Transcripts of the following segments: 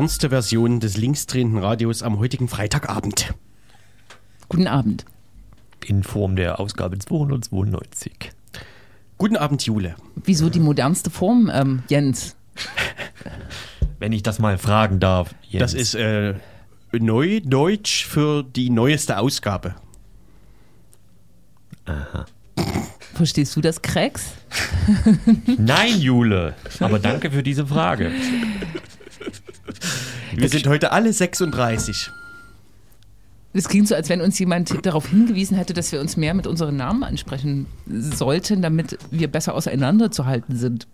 modernste Version des linksdrehenden Radios am heutigen Freitagabend. Guten Abend. In Form der Ausgabe 292. Guten Abend, Jule. Wieso die modernste Form, ähm, Jens? Wenn ich das mal fragen darf. Jens. Das ist äh, Neudeutsch für die neueste Ausgabe. Verstehst du das, Krex? Nein, Jule. Aber danke für diese Frage. Wir sind heute alle 36. Es klingt so, als wenn uns jemand darauf hingewiesen hätte, dass wir uns mehr mit unseren Namen ansprechen sollten, damit wir besser auseinanderzuhalten sind.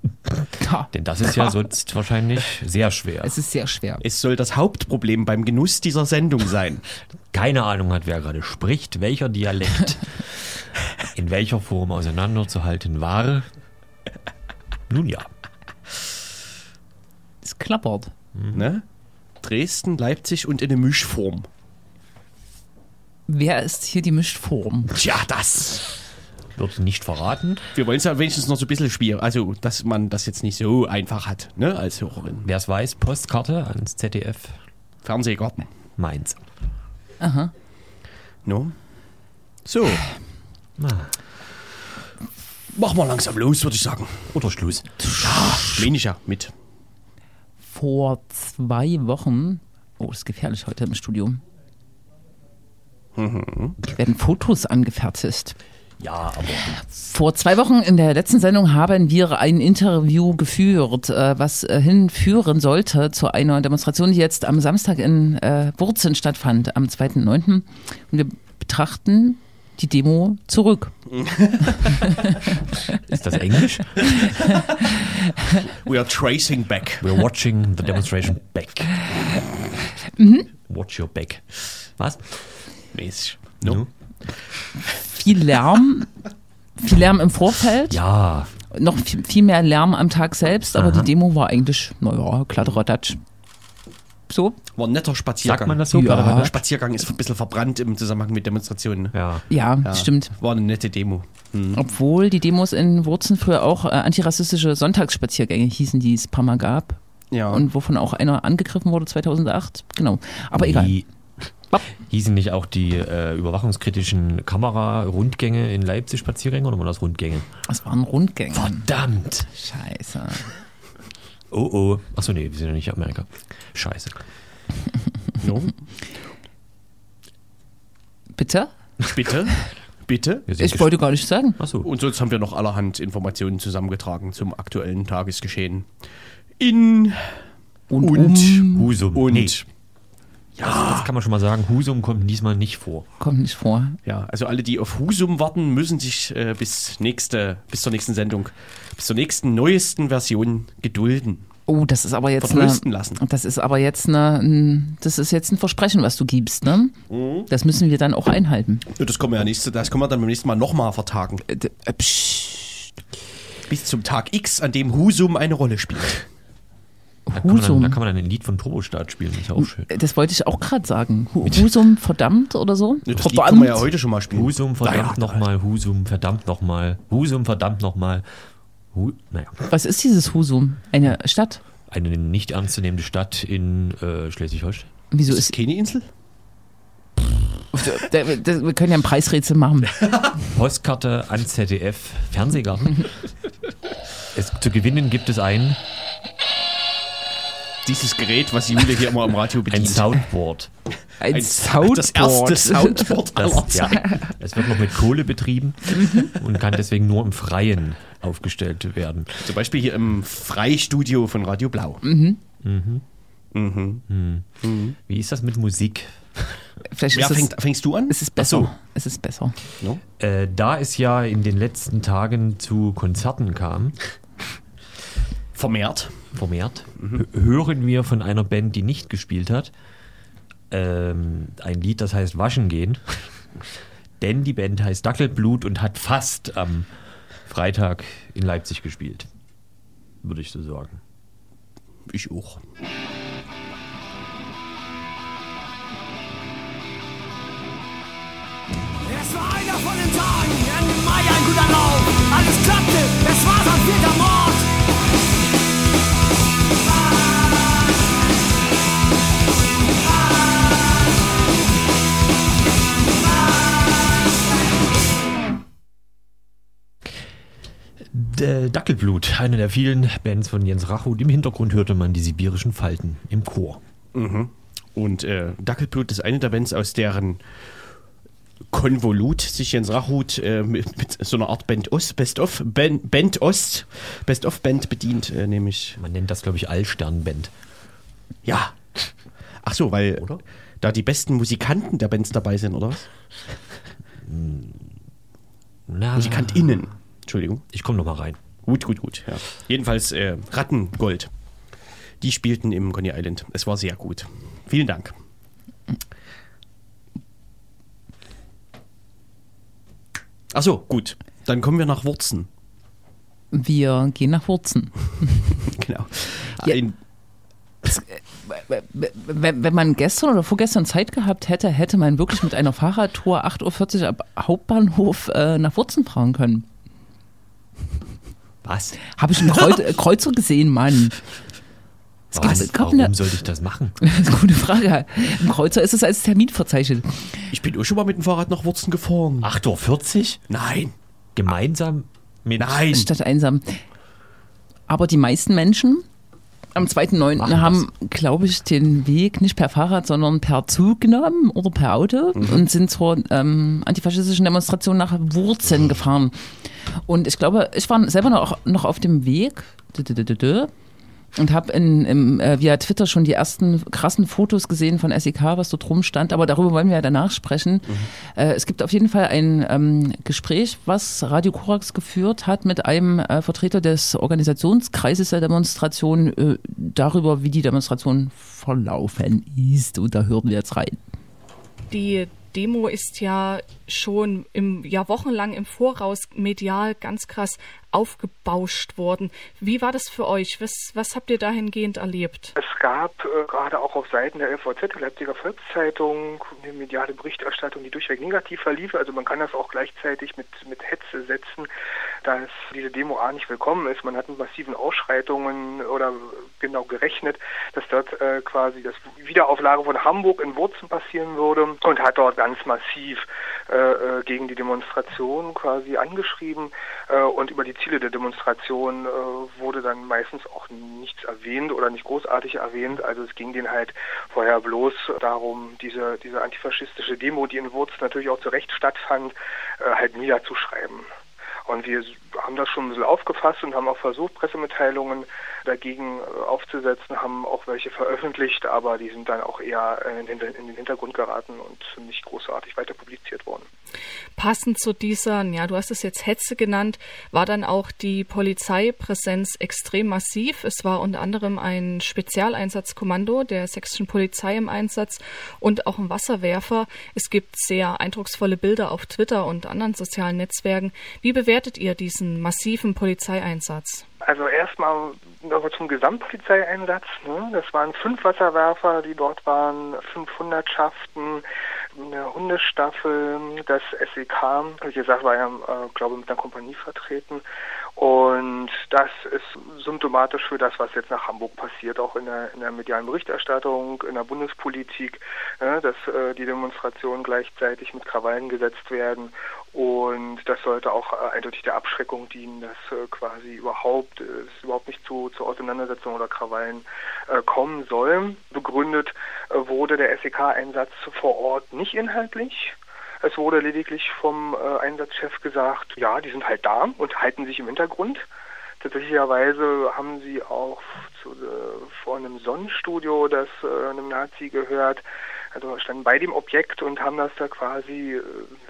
Ja, Denn das ist ja sonst wahrscheinlich sehr schwer. es ist sehr schwer. Es soll das Hauptproblem beim Genuss dieser Sendung sein. Keine Ahnung hat, wer gerade spricht, welcher Dialekt in welcher Form auseinanderzuhalten war. Nun ja. Es klappert. Ne? Dresden, Leipzig und in eine Mischform. Wer ist hier die Mischform? Tja, das. Wird nicht verraten. Wir wollen es ja wenigstens noch so ein bisschen spielen. Also, dass man das jetzt nicht so einfach hat, ne, als Hörerin. Wer es weiß, Postkarte ans ZDF Fernsehgarten. Mainz. No? So. Na, Machen wir langsam los, würde ich sagen. oder Schluss. Meine ich ja mit. Vor zwei Wochen. Oh, das ist gefährlich heute im Studio. Werden Fotos angefertigt. Ja, aber Vor zwei Wochen in der letzten Sendung haben wir ein Interview geführt, äh, was äh, hinführen sollte zu einer Demonstration, die jetzt am Samstag in äh, Wurzen stattfand, am 2.9. Und wir betrachten die Demo zurück. ist das Englisch? We are tracing back. We're watching the demonstration back. Watch your back. Was? Mäßig. No? No? Viel Lärm, viel Lärm im Vorfeld, Ja, noch viel, viel mehr Lärm am Tag selbst, aber Aha. die Demo war eigentlich, naja, Kladderadatsch. So? War ein netter Spaziergang. sagt man das so? Ja. Spaziergang ist ein bisschen verbrannt im Zusammenhang mit Demonstrationen. ne? Ja. Ja, Ja, stimmt. War eine nette Demo. Hm. Obwohl die Demos in Wurzen früher auch äh, antirassistische Sonntagsspaziergänge hießen, die es ein paar Mal gab. Ja. Und wovon auch einer angegriffen wurde 2008. Genau. Aber egal. Die, Bap. hießen nicht auch die äh, überwachungskritischen Kamera-Rundgänge in Leipzig Spaziergänge oder waren das Rundgänge? Es waren Rundgänge. Verdammt! Scheiße. Oh oh. Achso, nee, wir sind ja nicht Amerika. Scheiße. no? Bitte? Bitte? Bitte? Ich wollte gar nicht sagen. Achso. Und sonst haben wir noch allerhand Informationen zusammengetragen zum aktuellen Tagesgeschehen. In Und, und, um Husum. und Nee, das kann man schon mal sagen. Husum kommt diesmal nicht vor. kommt nicht vor. ja, also alle, die auf Husum warten, müssen sich äh, bis nächste, bis zur nächsten Sendung, bis zur nächsten neuesten Version gedulden. Oh, das ist aber jetzt eine, lassen. Das ist aber jetzt eine, ein- das ist jetzt ein Versprechen, was du gibst, ne? Mhm. Das müssen wir dann auch einhalten. Ja, das können wir ja nächste, das können wir dann beim nächsten Mal nochmal vertagen. Äh, äh. Bis zum Tag X, an dem Husum eine Rolle spielt. Da kann, man dann, Husum. da kann man dann ein Lied von Turbostart spielen. Ist auch schön. Das wollte ich auch gerade sagen. Hu- Husum verdammt oder so? Ja, Das Lied können wir ja heute schon mal spielen. Husum, verdammt Naja, nochmal. Husum, verdammt nochmal. Husum, verdammt nochmal. Hu naja. Was ist dieses Husum? Eine Stadt? Eine nicht ernstzunehmende Stadt in äh, Schleswig-Holstein. Wieso Ist ist. es keine Insel? Wir können ja ein Preisrätsel machen. Postkarte an ZDF Fernsehgarten. es, zu gewinnen gibt es ein, Dieses Gerät, was Jule hier immer am Radio ein bedient. Soundboard. Ein, Ein- Soundboard. Das erste Soundboard aller Das, ja, Zeiten. es wird noch mit Kohle betrieben und kann deswegen nur im Freien aufgestellt werden. Zum Beispiel hier im Freistudio von Radio Blau. Wie ist das mit Musik? Vielleicht es, fängt, fängst du an? es ist besser. So. Es ist besser. No? Äh, da es ja in den letzten Tagen zu Konzerten kam, Vermehrt. vermehrt, hö- hören wir von einer Band, die nicht gespielt hat, ähm, ein Lied, das heißt Waschen gehen. Denn die Band heißt Dackelblut und hat fast am Freitag in Leipzig gespielt. Würde ich so sagen. Ich auch. Es war einer von den Tagen, Ende Mai ein guter Lauf. Alles klappte, es war sein vierter Mord. Dackelblut, eine der vielen Bands von Jens Rachut. Im Hintergrund hörte man die sibirischen Falten im Chor. Und äh, Dackelblut ist eine der Bands, aus deren Konvolut sich Jens Rachut äh, mit, mit so einer Art Band Ost, Best of Band, Band Ost, Best of Band bedient, äh, nämlich Man nennt das, glaube ich, Allstern-Band. ja. Ach so, weil Oder? da die besten Musikanten der Bands dabei sind, oder was? Na, MusikantInnen. Entschuldigung. Ich komme noch mal rein. Gut, gut, gut. Ja. Jedenfalls äh, Rattengold. Die spielten im Coney Island. Es war sehr gut. Vielen Dank. Ach so, gut. Dann kommen wir nach Wurzen. Wir gehen nach Wurzen. Genau. Ja. Ein, Wenn, wenn man gestern oder vorgestern Zeit gehabt hätte, hätte man wirklich mit einer Fahrradtour 8.40 Uhr ab Hauptbahnhof äh, nach Wurzen fahren können. Was? Habe ich einen Kreuz, äh, Kreuzer gesehen, Mann. Es gibt, Was? gab Warum eine, sollte ich das machen? gute Frage. Im Kreuzer ist es als Termin verzeichnet. ich bin auch schon mal mit dem Fahrrad nach Wurzen gefahren. 8.40 Uhr? Nein. Gemeinsam mit. Nein. Statt einsam. Aber die meisten Menschen am 2.9. Machen haben, glaube ich, den Weg nicht per Fahrrad, sondern per Zug genommen oder per Auto und sind zur ähm, antifaschistischen Demonstration nach Wurzen gefahren. Und ich glaube, ich war selber noch, noch auf dem Weg und habe äh, via Twitter schon die ersten krassen Fotos gesehen von SEK, was dort rumstand. Aber darüber wollen wir ja danach sprechen. Äh, es gibt auf jeden Fall ein ähm, Gespräch, was Radio Korax geführt hat mit einem äh, Vertreter des Organisationskreises der Demonstration äh, darüber, wie die Demonstration verlaufen ist. Und da hören wir jetzt rein. Die Demo ist ja schon im, ja, wochenlang im Voraus medial ganz krass aufgebauscht worden. Wie war das für euch? Was, was habt ihr dahingehend erlebt? Es gab äh, gerade auch auf Seiten der LVZ, der Leipziger Volkszeitung, eine mediale Berichterstattung, die durchweg negativ verlief. Also man kann das auch gleichzeitig mit, mit Hetze setzen, dass diese Demo A nicht willkommen ist. Man hat mit massiven Ausschreitungen oder genau gerechnet, dass dort äh, quasi das Wiederauflage von Hamburg in Wurzen passieren würde und hat dort ganz massiv äh, äh, gegen die Demonstration quasi angeschrieben äh, und über die Ziele der Demonstration äh, wurde dann meistens auch nichts erwähnt oder nicht großartig erwähnt. Also es ging denen halt vorher bloß darum, diese, diese antifaschistische Demo, die in Wurz natürlich auch zu Recht stattfand, äh, halt niederzuschreiben. Und wir haben das schon ein bisschen aufgefasst und haben auch versucht, Pressemitteilungen dagegen äh, aufzusetzen, haben auch welche veröffentlicht, aber die sind dann auch eher in den Hintergrund geraten und nicht großartig weiter publiziert worden. Passend zu dieser, ja, du hast es jetzt Hetze genannt, war dann auch die Polizeipräsenz extrem massiv. Es war unter anderem ein Spezialeinsatzkommando der sächsischen Polizei im Einsatz und auch ein Wasserwerfer. Es gibt sehr eindrucksvolle Bilder auf Twitter und anderen sozialen Netzwerken. Wie bewertet ihr diesen massiven Polizeieinsatz? Also erstmal nochmal zum Gesamtpolizeieinsatz. Ne? Das waren fünf Wasserwerfer, die dort waren, fünf Hundertschaften, eine Hundestaffel, das SEK, wie gesagt, war ja, äh, glaube mit einer Kompanie vertreten. Und das ist symptomatisch für das, was jetzt nach Hamburg passiert, auch in der, in der medialen Berichterstattung, in der Bundespolitik, ne, dass äh, die Demonstrationen gleichzeitig mit Krawallen gesetzt werden. Und das sollte auch äh, eindeutig der Abschreckung dienen, dass äh, quasi überhaupt äh, es überhaupt nicht zu, zu Auseinandersetzungen oder Krawallen äh, kommen soll. Begründet äh, wurde der SEK-Einsatz vor Ort nicht inhaltlich. Es wurde lediglich vom äh, Einsatzchef gesagt, ja, die sind halt da und halten sich im Hintergrund. Tatsächlicherweise haben sie auch zu, äh, vor einem Sonnenstudio, das äh, einem Nazi gehört, also standen bei dem Objekt und haben das da quasi äh,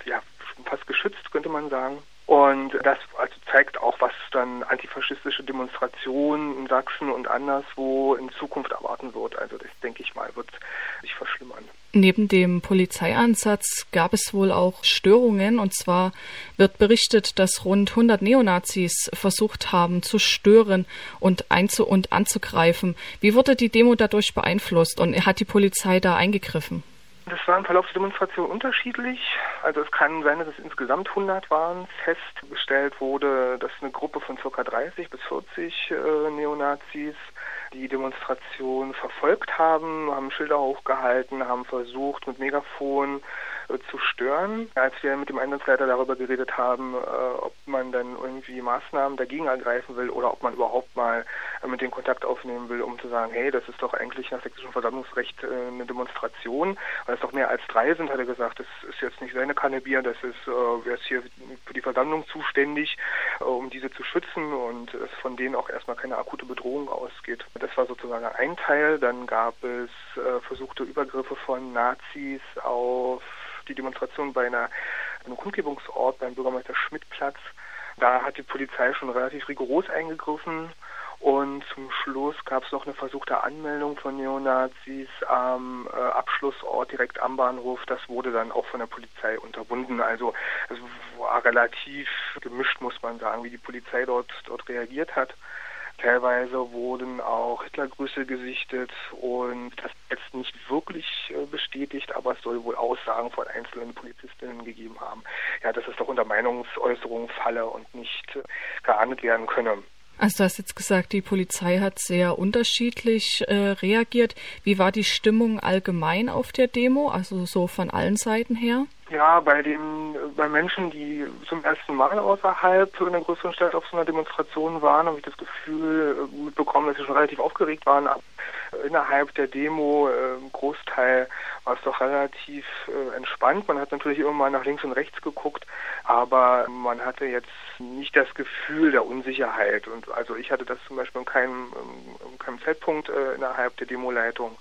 ja, fast geschützt, könnte man sagen. Und das also zeigt auch, was dann antifaschistische Demonstrationen in Sachsen und anderswo in Zukunft erwarten wird. Also das denke ich mal, wird sich verschlimmern. Neben dem Polizeieinsatz gab es wohl auch Störungen. Und zwar wird berichtet, dass rund 100 Neonazis versucht haben zu stören und, einzu und anzugreifen. Wie wurde die Demo dadurch beeinflusst und hat die Polizei da eingegriffen? Das war im Verlauf der Demonstration unterschiedlich. Also es kann sein, dass es insgesamt 100 waren. Festgestellt wurde, dass eine Gruppe von ca. 30 bis 40 äh, Neonazis die Demonstration verfolgt haben, haben Schilder hochgehalten, haben versucht mit Megafon zu stören. Als wir mit dem Einsatzleiter darüber geredet haben, äh, ob man dann irgendwie Maßnahmen dagegen ergreifen will oder ob man überhaupt mal äh, mit den Kontakt aufnehmen will, um zu sagen, hey, das ist doch eigentlich nach sächsischem Versammlungsrecht äh, eine Demonstration, weil es doch mehr als drei sind, hat er gesagt, das ist jetzt nicht seine Kanne Bier, das ist, äh, ist hier für die Versammlung zuständig, äh, um diese zu schützen und es von denen auch erstmal keine akute Bedrohung ausgeht. Das war sozusagen ein Teil. Dann gab es äh, versuchte Übergriffe von Nazis auf die Demonstration bei einer, einem Kundgebungsort beim Bürgermeister Schmidtplatz. Da hat die Polizei schon relativ rigoros eingegriffen. Und zum Schluss gab es noch eine versuchte Anmeldung von Neonazis am äh, Abschlussort direkt am Bahnhof. Das wurde dann auch von der Polizei unterbunden. Also es war relativ gemischt, muss man sagen, wie die Polizei dort, dort reagiert hat. Teilweise wurden auch Hitlergrüße gesichtet und das jetzt nicht wirklich äh, bestätigt, aber es soll wohl Aussagen von einzelnen Polizistinnen gegeben haben, ja, dass es doch unter Meinungsäußerungen falle und nicht äh, geahndet werden könne. Also du hast jetzt gesagt, die Polizei hat sehr unterschiedlich äh, reagiert. Wie war die Stimmung allgemein auf der Demo, also so von allen Seiten her? Ja, bei den bei Menschen, die zum ersten Mal außerhalb in einer größeren Stadt auf so einer Demonstration waren, habe ich das Gefühl äh, mitbekommen, dass sie schon relativ aufgeregt waren. Aber innerhalb der Demo, äh, Großteil, war es doch relativ äh, entspannt. Man hat natürlich immer mal nach links und rechts geguckt, aber man hatte jetzt nicht das Gefühl der Unsicherheit. Und also ich hatte das zum Beispiel in keinem, in keinem Zeitpunkt äh, innerhalb der Demoleitung.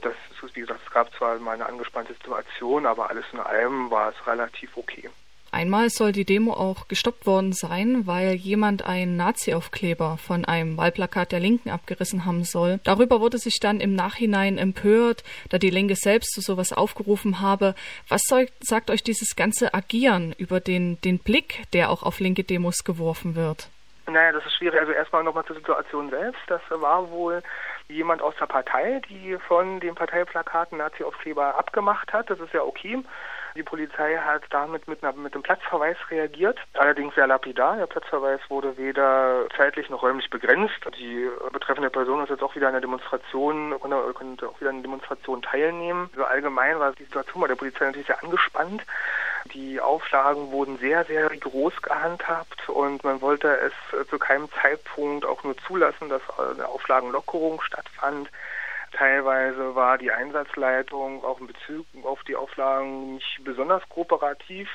Das ist, wie gesagt, es gab zwar mal eine angespannte Situation, aber alles in allem war es relativ okay. Einmal soll die Demo auch gestoppt worden sein, weil jemand einen Nazi-Aufkleber von einem Wahlplakat der Linken abgerissen haben soll. Darüber wurde sich dann im Nachhinein empört, da die Linke selbst zu sowas aufgerufen habe. Was soll, sagt euch dieses ganze Agieren über den, den Blick, der auch auf linke Demos geworfen wird? Naja, das ist schwierig. Also erstmal nochmal zur Situation selbst. Das war wohl jemand aus der Partei, die von den Parteiplakaten Nazi-Aufkleber abgemacht hat. Das ist ja okay. Die Polizei hat damit mit, einer, mit einem Platzverweis reagiert, allerdings sehr lapidar. Der Platzverweis wurde weder zeitlich noch räumlich begrenzt. Die betreffende Person ist jetzt auch wieder an der Demonstration, konnte, auch wieder an der Demonstration teilnehmen. Also allgemein war die Situation bei der Polizei natürlich sehr angespannt. Die Auflagen wurden sehr, sehr rigoros gehandhabt und man wollte es zu keinem Zeitpunkt auch nur zulassen, dass eine Auflagenlockerung stattfand. Teilweise war die Einsatzleitung auch in Bezug auf die Auflagen nicht besonders kooperativ,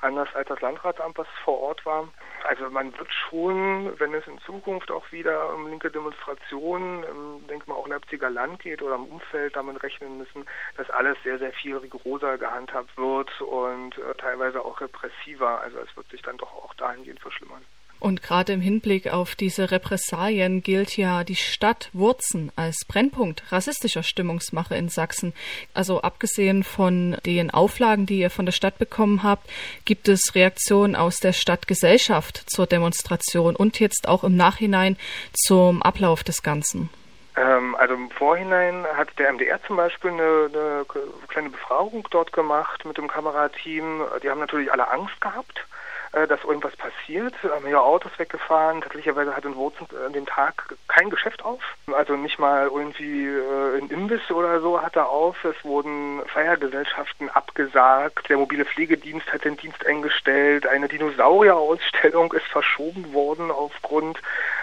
anders als das Landratsamt, was vor Ort war. Also man wird schon, wenn es in Zukunft auch wieder um linke Demonstrationen im denke mal auch Leipziger Land geht oder im Umfeld damit rechnen müssen, dass alles sehr, sehr viel rigoroser gehandhabt wird und äh, teilweise auch repressiver. Also es wird sich dann doch auch dahingehend verschlimmern. Und gerade im Hinblick auf diese Repressalien gilt ja die Stadt Wurzen als Brennpunkt rassistischer Stimmungsmache in Sachsen. Also abgesehen von den Auflagen, die ihr von der Stadt bekommen habt, gibt es Reaktionen aus der Stadtgesellschaft zur Demonstration und jetzt auch im Nachhinein zum Ablauf des Ganzen. Ähm, also im Vorhinein hat der MDR zum Beispiel eine, eine kleine Befragung dort gemacht mit dem Kamerateam. Die haben natürlich alle Angst gehabt dass irgendwas passiert. Haben ja Autos weggefahren. Tatsächlicherweise hat in Wurzen an dem Tag kein Geschäft auf. Also nicht mal irgendwie äh, ein Imbiss oder so hat er auf. Es wurden Feiergesellschaften abgesagt. Der mobile Pflegedienst hat den Dienst eingestellt. Eine Dinosaurierausstellung ist verschoben worden aufgrund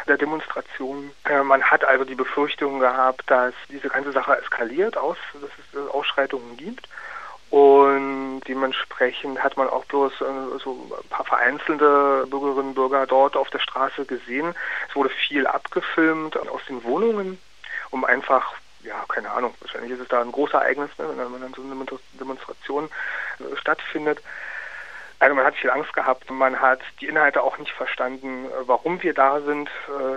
der Demonstration. Äh, man hat also die Befürchtung gehabt, dass diese ganze Sache eskaliert, aus, dass es äh, Ausschreitungen gibt. Und dementsprechend hat man auch bloß äh, so ein paar vereinzelte Bürgerinnen und Bürger dort auf der Straße gesehen. Es wurde viel abgefilmt aus den Wohnungen, um einfach, ja, keine Ahnung, wahrscheinlich ist es da ein großes Ereignis, ne, wenn dann so eine Demonstration äh, stattfindet. Also man hat viel Angst gehabt, man hat die Inhalte auch nicht verstanden, äh, warum wir da sind.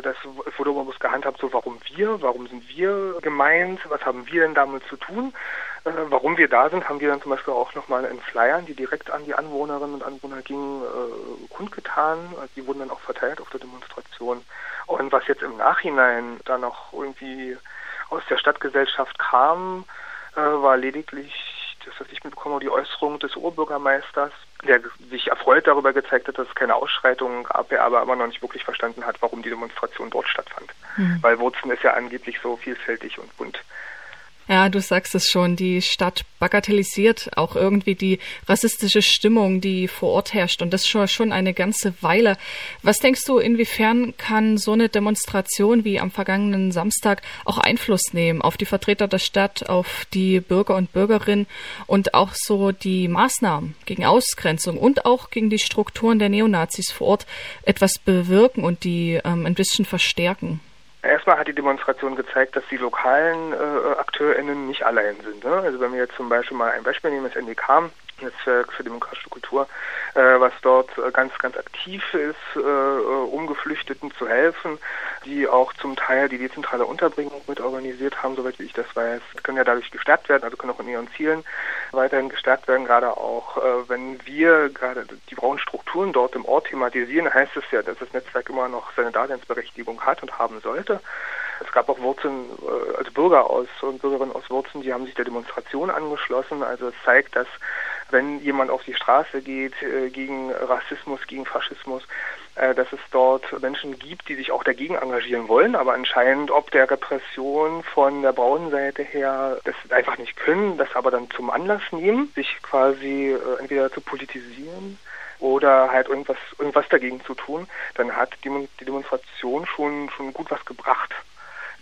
Das wurde immer bloß gehandhabt, so warum wir, warum sind wir gemeint, was haben wir denn damit zu tun. Äh, warum wir da sind, haben wir dann zum Beispiel auch nochmal in Flyern, die direkt an die Anwohnerinnen und Anwohner gingen, kundgetan. Also die wurden dann auch verteilt auf der Demonstration. Und was jetzt im Nachhinein dann noch irgendwie aus der Stadtgesellschaft kam, war lediglich das, was ich mitbekomme, die Äußerung des Oberbürgermeisters, der sich erfreut darüber gezeigt hat, dass es keine Ausschreitungen gab, er aber immer noch nicht wirklich verstanden hat, warum die Demonstration dort stattfand. Mhm. Weil Wurzen ist ja angeblich so vielfältig und bunt. Ja, du sagst es schon, die Stadt bagatellisiert auch irgendwie die rassistische Stimmung, die vor Ort herrscht und das schon, schon eine ganze Weile. Was denkst du, inwiefern kann so eine Demonstration wie am vergangenen Samstag auch Einfluss nehmen auf die Vertreter der Stadt, auf die Bürger und Bürgerinnen und auch so die Maßnahmen gegen Ausgrenzung und auch gegen die Strukturen der Neonazis vor Ort etwas bewirken und die ähm, ein bisschen verstärken? Erstmal hat die Demonstration gezeigt, dass die lokalen äh, AkteurInnen nicht allein sind. Ne? Also wenn wir jetzt zum Beispiel mal ein Beispiel nehmen, das NDK, Netzwerk für demokratische Kultur, äh, was dort äh, ganz, ganz aktiv ist, äh, um Geflüchteten zu helfen, die auch zum Teil die dezentrale Unterbringung mit organisiert haben, soweit ich das weiß, können ja dadurch gestärkt werden, also können auch in ihren Zielen weiterhin gestärkt werden, gerade auch äh, wenn wir gerade die braunen Strukturen dort im Ort thematisieren, heißt es ja, dass das Netzwerk immer noch seine Daseinsberechtigung hat und haben sollte. Es gab auch Wurzeln, also Bürger aus und Bürgerinnen aus Wurzeln, die haben sich der Demonstration angeschlossen. Also es zeigt, dass wenn jemand auf die Straße geht äh, gegen Rassismus, gegen Faschismus, äh, dass es dort Menschen gibt, die sich auch dagegen engagieren wollen, aber anscheinend ob der Repression von der braunen Seite her das einfach nicht können, das aber dann zum Anlass nehmen, sich quasi äh, entweder zu politisieren oder halt irgendwas, irgendwas dagegen zu tun, dann hat die, die Demonstration schon, schon gut was gebracht.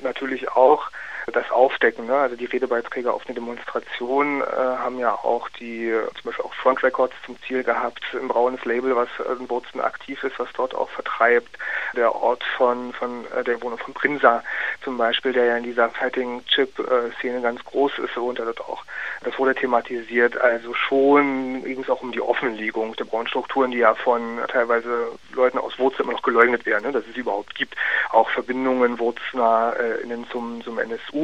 Natürlich auch das aufdecken. Ne? Also die Redebeiträge auf eine Demonstration äh, haben ja auch die, zum Beispiel auch Front Records zum Ziel gehabt, ein braunes Label, was in Wurzen aktiv ist, was dort auch vertreibt. Der Ort von, von äh, der Wohnung von Prinsa zum Beispiel, der ja in dieser Fighting Chip-Szene ganz groß ist, wohnt er dort auch. Das wurde thematisiert. Also schon ging es auch um die Offenlegung der braunen Strukturen, die ja von teilweise Leuten aus Wurzel immer noch geleugnet werden, ne? dass es überhaupt gibt. Auch Verbindungen Wurzner äh, innen zum, zum NSU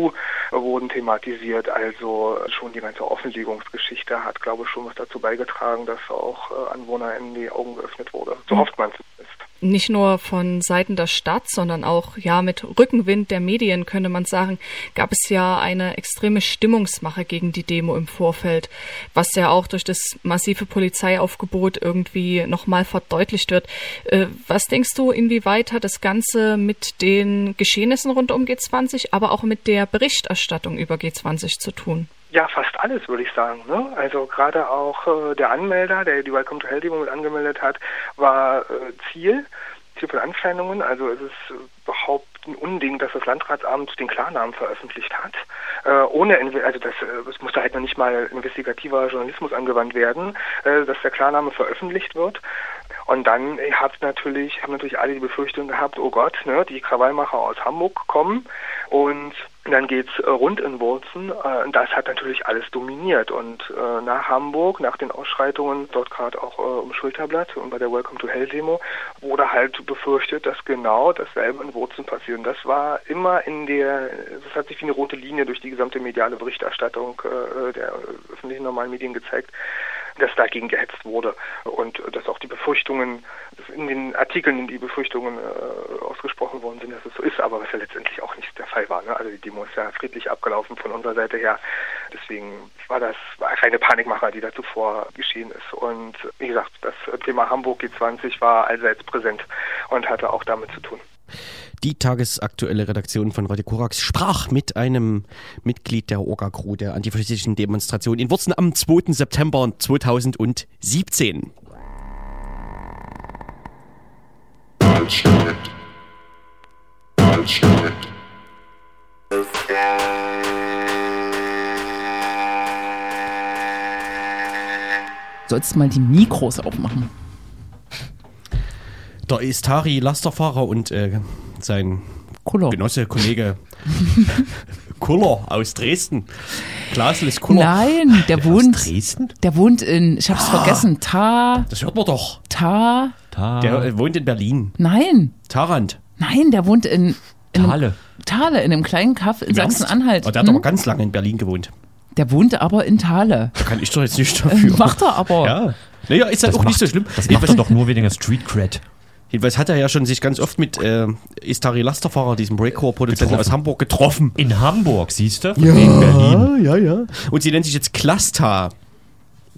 wurden thematisiert. Also schon die ganze Offenlegungsgeschichte hat, glaube ich, schon was dazu beigetragen, dass auch äh, AnwohnerInnen die Augen geöffnet wurde. So hofft man zumindest nicht nur von Seiten der Stadt, sondern auch ja mit Rückenwind der Medien könnte man sagen, gab es ja eine extreme Stimmungsmache gegen die Demo im Vorfeld, was ja auch durch das massive Polizeiaufgebot irgendwie nochmal verdeutlicht wird. Äh, was denkst du, inwieweit hat das Ganze mit den Geschehnissen rund um G20, aber auch mit der Berichterstattung über G20 zu tun? Ja, fast alles, würde ich sagen. Ne? Also gerade auch äh, der Anmelder, der die Welcome to Hell Demo mit angemeldet hat, war äh, Ziel, Ziel von Anfeindungen. Also es ist überhaupt ein Unding, dass das Landratsamt den Klarnamen veröffentlicht hat. Äh, ohne, also das, äh, es musste halt noch nicht mal investigativer Journalismus angewandt werden, äh, dass der Klarname veröffentlicht wird. Und dann habt natürlich, haben natürlich alle die Befürchtung gehabt, oh Gott, ne, die Krawallmacher aus Hamburg kommen und dann geht's äh, rund in Wurzen. Äh, das hat natürlich alles dominiert. Und äh, nach Hamburg, nach den Ausschreitungen, dort gerade auch äh, um Schulterblatt und bei der Welcome to Hell Demo, wurde halt befürchtet, dass genau dasselbe in Wurzen passiert. Und das war immer in der, das hat sich wie eine rote Linie durch die gesamte mediale Berichterstattung äh, der öffentlichen normalen Medien gezeigt, dass dagegen gehetzt wurde und dass auch die Befürchtungen, in den Artikeln die Befürchtungen äh, ausgesprochen worden sind, dass es so ist, aber was ja letztendlich auch nicht der Fall war. Ne? Also die Demo ist ja friedlich abgelaufen von unserer Seite her. Deswegen war das keine Panikmacher, die da zuvor geschehen ist. Und wie gesagt, das Thema Hamburg G20 war allseits präsent und hatte auch damit zu tun. Die tagesaktuelle Redaktion von Radio Korax sprach mit einem Mitglied der Orga-Crew der antifaschistischen Demonstration in Wurzen am 2. September 2017. Altstadt. Altstadt. Sollst mal die Mikros aufmachen. Der Istari Lasterfahrer und äh, sein Kuller. Genosse, Kollege Kuller aus Dresden. Glasl ist Kuller. Nein, der wohnt. Dresden? Der wohnt in, ich hab's vergessen, Ta. Das hört man doch. Ta. Ta Der wohnt in Berlin. Nein. Tarant. Nein, der wohnt in. in Thale. Thale, in einem kleinen Kaff in? Sachsen-Anhalt. Oh, der hat aber Hm? ganz lange in Berlin gewohnt. Der wohnte aber in Thale. Da kann ich doch jetzt nicht dafür. Macht er aber. Ja. Naja, ist halt Das auch nicht macht- so schlimm. Das macht doch nur wegen der Street Cred. Jedenfalls hat er ja schon sich ganz oft mit äh, Istari Lasterfahrer, diesem Breakcore-Produzenten aus Hamburg, getroffen. In Hamburg, siehst du? Von wegen Berlin. ja, ja. Und sie nennt sich jetzt Clusta.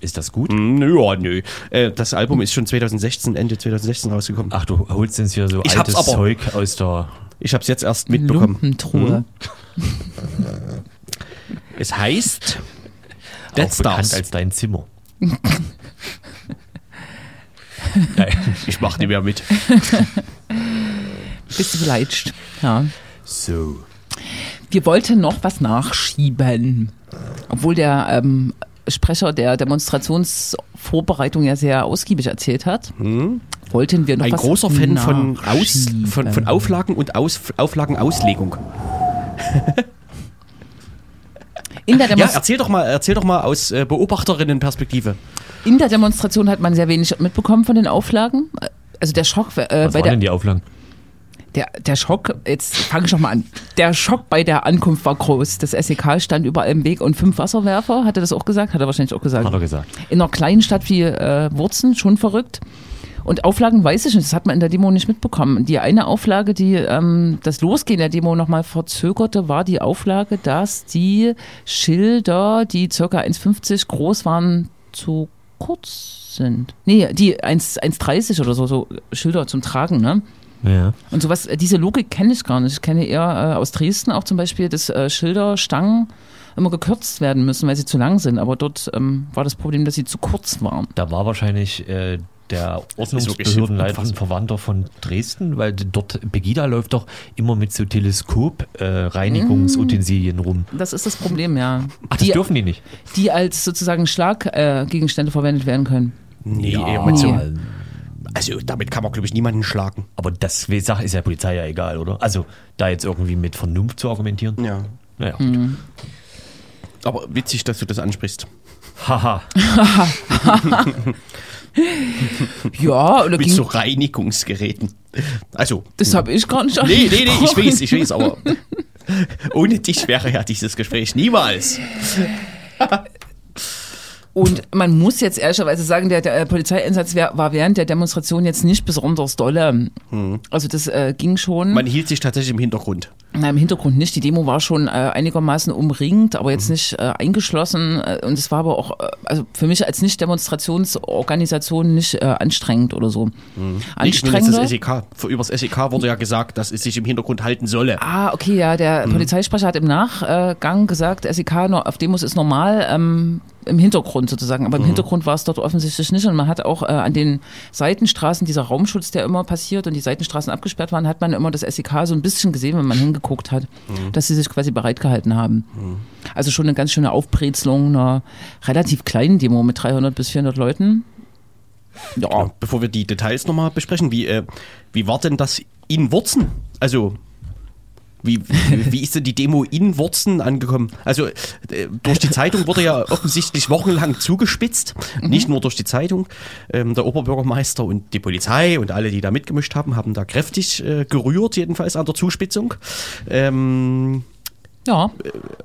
Ist das gut? Hm, Nö, ja, nö. Äh, das Album ist schon 2016, Ende 2016 rausgekommen. Ach, du holst uns hier so Ich hab's altes aber. Zeug aus der. Ich habe es jetzt erst mitbekommen. Lumpentruhe. Es heißt Auch Dead bekannt Stars. als dein Zimmer. Nein. Ich mache nicht mehr mit. Bist du beleidigt? Ja. So. Wir wollten noch was nachschieben. Obwohl der ähm, Sprecher der Demonstrationsvorbereitung ja sehr ausgiebig erzählt hat, wollten wir noch Ein was großer Fan von, Aus, von, von Auflagen und Aus, Auflagenauslegung. In der, Ja, erzähl doch mal, erzähl doch mal aus äh, Beobachterinnenperspektive. In der Demonstration hat man sehr wenig mitbekommen von den Auflagen. Also der Schock äh, Was bei waren der, denn die Auflagen? Der, der Schock, jetzt fange ich schon mal an. Der Schock bei der Ankunft war groß. Das SEK stand überall im Weg und fünf Wasserwerfer, hat er das auch gesagt? Hat er wahrscheinlich auch gesagt. Hat er gesagt. In einer kleinen Stadt wie äh, Wurzen, schon verrückt. Und Auflagen weiß ich nicht, das hat man in der Demo nicht mitbekommen. Die eine Auflage, die ähm, das Losgehen der Demo nochmal verzögerte, war die Auflage, dass die Schilder, die circa 1,50 groß waren, zu kurz sind. Nee, die 1 1,30 oder so, so Schilder zum Tragen, ne? Ja. Und sowas, diese Logik kenne ich gar nicht. Ich kenne eher äh, aus Dresden auch zum Beispiel, dass äh, Schilder, Stangen immer gekürzt werden müssen, weil sie zu lang sind. Aber dort ähm, war das Problem, dass sie zu kurz waren. Da war wahrscheinlich äh, der Ordnungsbehördenleiter ein. Verwandter von Dresden, weil dort Pegida läuft doch immer mit so Teleskop-Reinigungsutensilien rum. Das ist das Problem, ja. Ach, das die, dürfen die nicht. die als sozusagen Schlaggegenstände äh, verwendet werden können. Nee, Ja, eher mit so, also damit kann man, glaube ich, niemanden schlagen. Aber das ist der Polizei ja egal, oder? Also da jetzt irgendwie mit Vernunft zu argumentieren. Ja. Naja. Mhm. Aber witzig, dass du das ansprichst. Haha. Ja, oder Mit so Reinigungsgeräten. Also, das habe ich gar nicht nee, nee, nee, ich weiß, ich weiß, aber ohne dich wäre ja dieses Gespräch niemals. Und man muss jetzt ehrlicherweise sagen, der, der Polizeieinsatz wär, war während der Demonstration jetzt nicht besonders dolle. Also das äh, ging schon. Man hielt sich tatsächlich im Hintergrund. Na, im Hintergrund nicht. Die Demo war schon äh, einigermaßen umringt, aber jetzt nicht äh, eingeschlossen. Äh, und es war aber auch, äh, also für mich als Nicht-Demonstrationsorganisation nicht äh, anstrengend oder so. Ich meine jetzt Anstrengender. das SEK. Für, übers SEK wurde ja gesagt, dass es sich im Hintergrund halten solle. Ah, okay, ja, der Polizeisprecher hat im Nachgang gesagt, SEK auf Demos ist normal, ähm, im Hintergrund sozusagen. Aber im Hintergrund war es dort offensichtlich nicht. Und man hat auch äh, an den Seitenstraßen, dieser Raumschutz, der immer passiert und die Seitenstraßen abgesperrt waren, hat man immer das SEK so ein bisschen gesehen, wenn man hingeguckt hat, dass sie sich quasi bereit gehalten haben. Also schon eine ganz schöne Aufbrezelung einer relativ kleinen Demo mit 300 bis 400 Leuten. Ja, Ja, bevor wir die Details nochmal besprechen, wie, äh, wie war denn das in Wurzen? Also, wie, wie, ist denn die Demo in Wurzen angekommen? Also, äh, durch die Zeitung wurde ja offensichtlich wochenlang zugespitzt. Nicht nur durch die Zeitung. Ähm, der Oberbürgermeister und die Polizei und alle, die da mitgemischt haben, haben da kräftig äh, gerührt, jedenfalls an der Zuspitzung. Ähm, ja,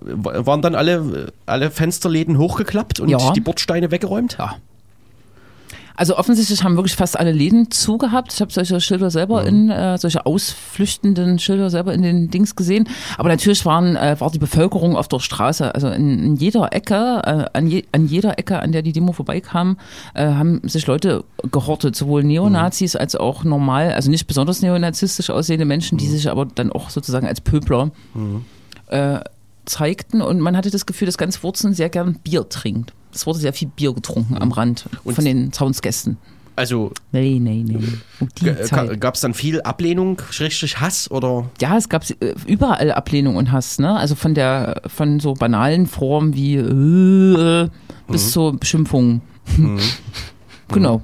w- waren dann alle, alle Fensterläden hochgeklappt und Ja. die Bordsteine weggeräumt? Ja. Also offensichtlich haben wirklich fast alle Läden zugehabt. Ich habe solche Schilder selber in, äh, solche ausflüchtenden Schilder selber in den Dings gesehen. Aber natürlich waren, äh, war die Bevölkerung auf der Straße, also in, in jeder Ecke, äh, an, je, an jeder Ecke, an der die Demo vorbeikam, äh, haben sich Leute gehortet, sowohl Neonazis als auch normal, also nicht besonders neonazistisch aussehende Menschen, die sich aber dann auch sozusagen als Pöbler äh, zeigten. Und man hatte das Gefühl, dass ganz Wurzeln sehr gern Bier trinkt. Es wurde sehr viel Bier getrunken am Rand Und- von den Zaunsgästen. Also, Nee, nee, nee. Um gab es dann viel Ablehnung, Schrägstrich Hass oder Ja, es gab äh, überall Ablehnung und Hass, ne? Also von der von so banalen Formen wie äh, bis zur Beschimpfung. genau.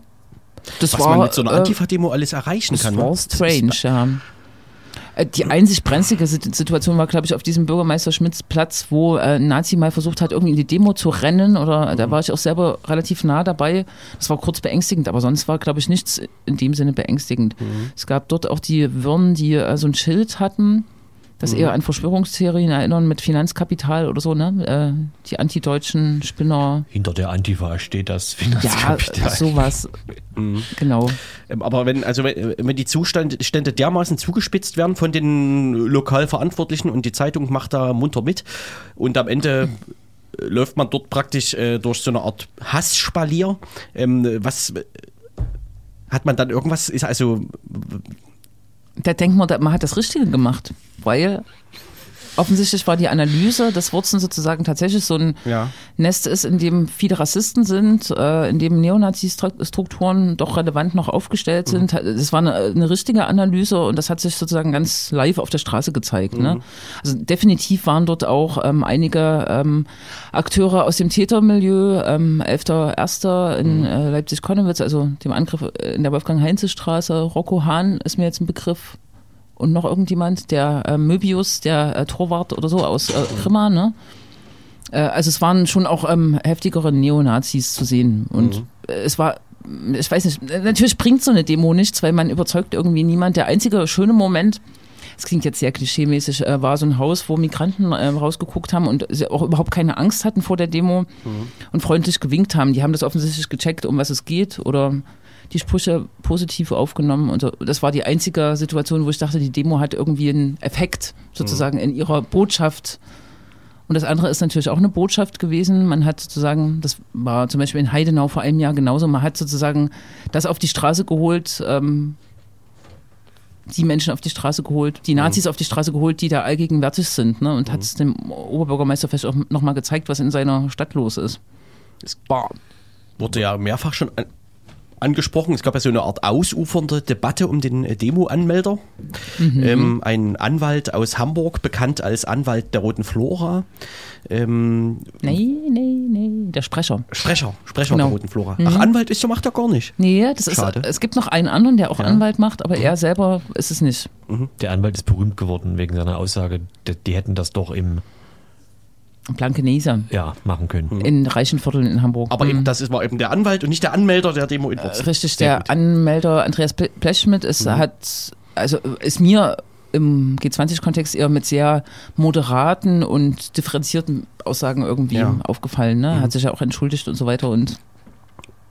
Das was war, man mit so einer äh, Antifa-Demo alles erreichen Das kann. war ne? strange, ja. Äh, Die einzig brenzlige Sit- Situation war, glaube ich, auf diesem Bürgermeister Schmidts Platz, wo äh, ein Nazi mal versucht hat, irgendwie in die Demo zu rennen. Oder Mhm. da war ich auch selber relativ nah dabei. Das war kurz beängstigend, aber sonst war, glaube ich, nichts in dem Sinne beängstigend. Mhm. Es gab dort auch die Wirren, die äh, so ein Schild hatten, das Mhm. eher an Verschwörungstheorien erinnern mit Finanzkapital oder so, ne? Äh, die antideutschen Spinner. Hinter der Antifa steht das Ja, Finanzkapital. sowas. Genau. Ähm, Aber wenn, also wenn, wenn die Zustände Stände dermaßen zugespitzt werden von den Lokalverantwortlichen und die Zeitung macht da munter mit und am Ende äh, läuft man dort praktisch äh, durch so eine Art Hassspalier. Ähm, was äh, hat man dann irgendwas, ist also Da denkt man, man hat das Richtige gemacht, weil offensichtlich war die Analyse, dass Wurzen sozusagen tatsächlich so ein Ja. Nest ist, in dem viele Rassisten sind, äh, in dem Neonazi-Strukturen doch relevant noch aufgestellt sind. Das war eine, eine richtige Analyse und das hat sich sozusagen ganz live auf der Straße gezeigt. Ne? Also definitiv waren dort auch ähm, einige ähm, Akteure aus dem Tätermilieu, ähm, 11.01. in äh, Leipzig-Konnewitz, also dem Angriff in der Wolfgang-Heinze-Straße, Rocco Hahn ist mir jetzt ein Begriff und noch irgendjemand, der äh, Möbius, der äh, Torwart oder so aus äh, Grimma, ne? Äh, also es waren schon auch ähm, heftigere Neonazis zu sehen. Und äh, es war, ich weiß nicht, äh, natürlich bringt so eine Demo nichts, weil man überzeugt irgendwie niemand. Der einzige schöne Moment, das klingt jetzt sehr klischeemäßig, äh, war so ein Haus, wo Migranten äh, rausgeguckt haben und sie auch überhaupt keine Angst hatten vor der Demo und freundlich gewinkt haben. Die haben das offensichtlich gecheckt, um was es geht oder die Sprüche positiv aufgenommen. Und so. das war die einzige Situation, wo ich dachte, die Demo hat irgendwie einen Effekt sozusagen in ihrer Botschaft. Und das andere ist natürlich auch eine Botschaft gewesen. Man hat sozusagen, das war zum Beispiel in Heidenau vor einem Jahr genauso, man hat sozusagen das auf die Straße geholt, ähm, die Menschen auf die Straße geholt, die Nazis auf die Straße geholt, die da allgegenwärtig sind. Ne? Und hat es dem Oberbürgermeister vielleicht auch nochmal gezeigt, was in seiner Stadt los ist. Es war, wurde ja mehrfach schon angesprochen. Es gab ja so eine Art ausufernde Debatte um den äh, Demo-Anmelder. Ähm, ein Anwalt aus Hamburg, bekannt als Anwalt der Roten Flora. Ähm, Nee, nee, nee, der Sprecher. Sprecher, Sprecher Genau. der Roten Flora. Ach, Anwalt ist so, macht er gar nicht. Nee, das ist, es gibt noch einen anderen, der auch Ja. Anwalt macht, aber er selber ist es nicht. Der Anwalt ist berühmt geworden wegen seiner Aussage, die, die hätten das doch im Blankenese ja machen können. in Reichenvierteln in Hamburg. Aber Mhm. eben, das ist, war eben der Anwalt und nicht der Anmelder der Demo in Wurzen. Richtig, Sehr der gut. Anmelder Andreas Blechschmidt ist, Mhm. hat, also ist mir im G20-Kontext eher mit sehr moderaten und differenzierten Aussagen irgendwie Ja. Mhm. aufgefallen. Ne? Hat sich ja auch entschuldigt und so weiter und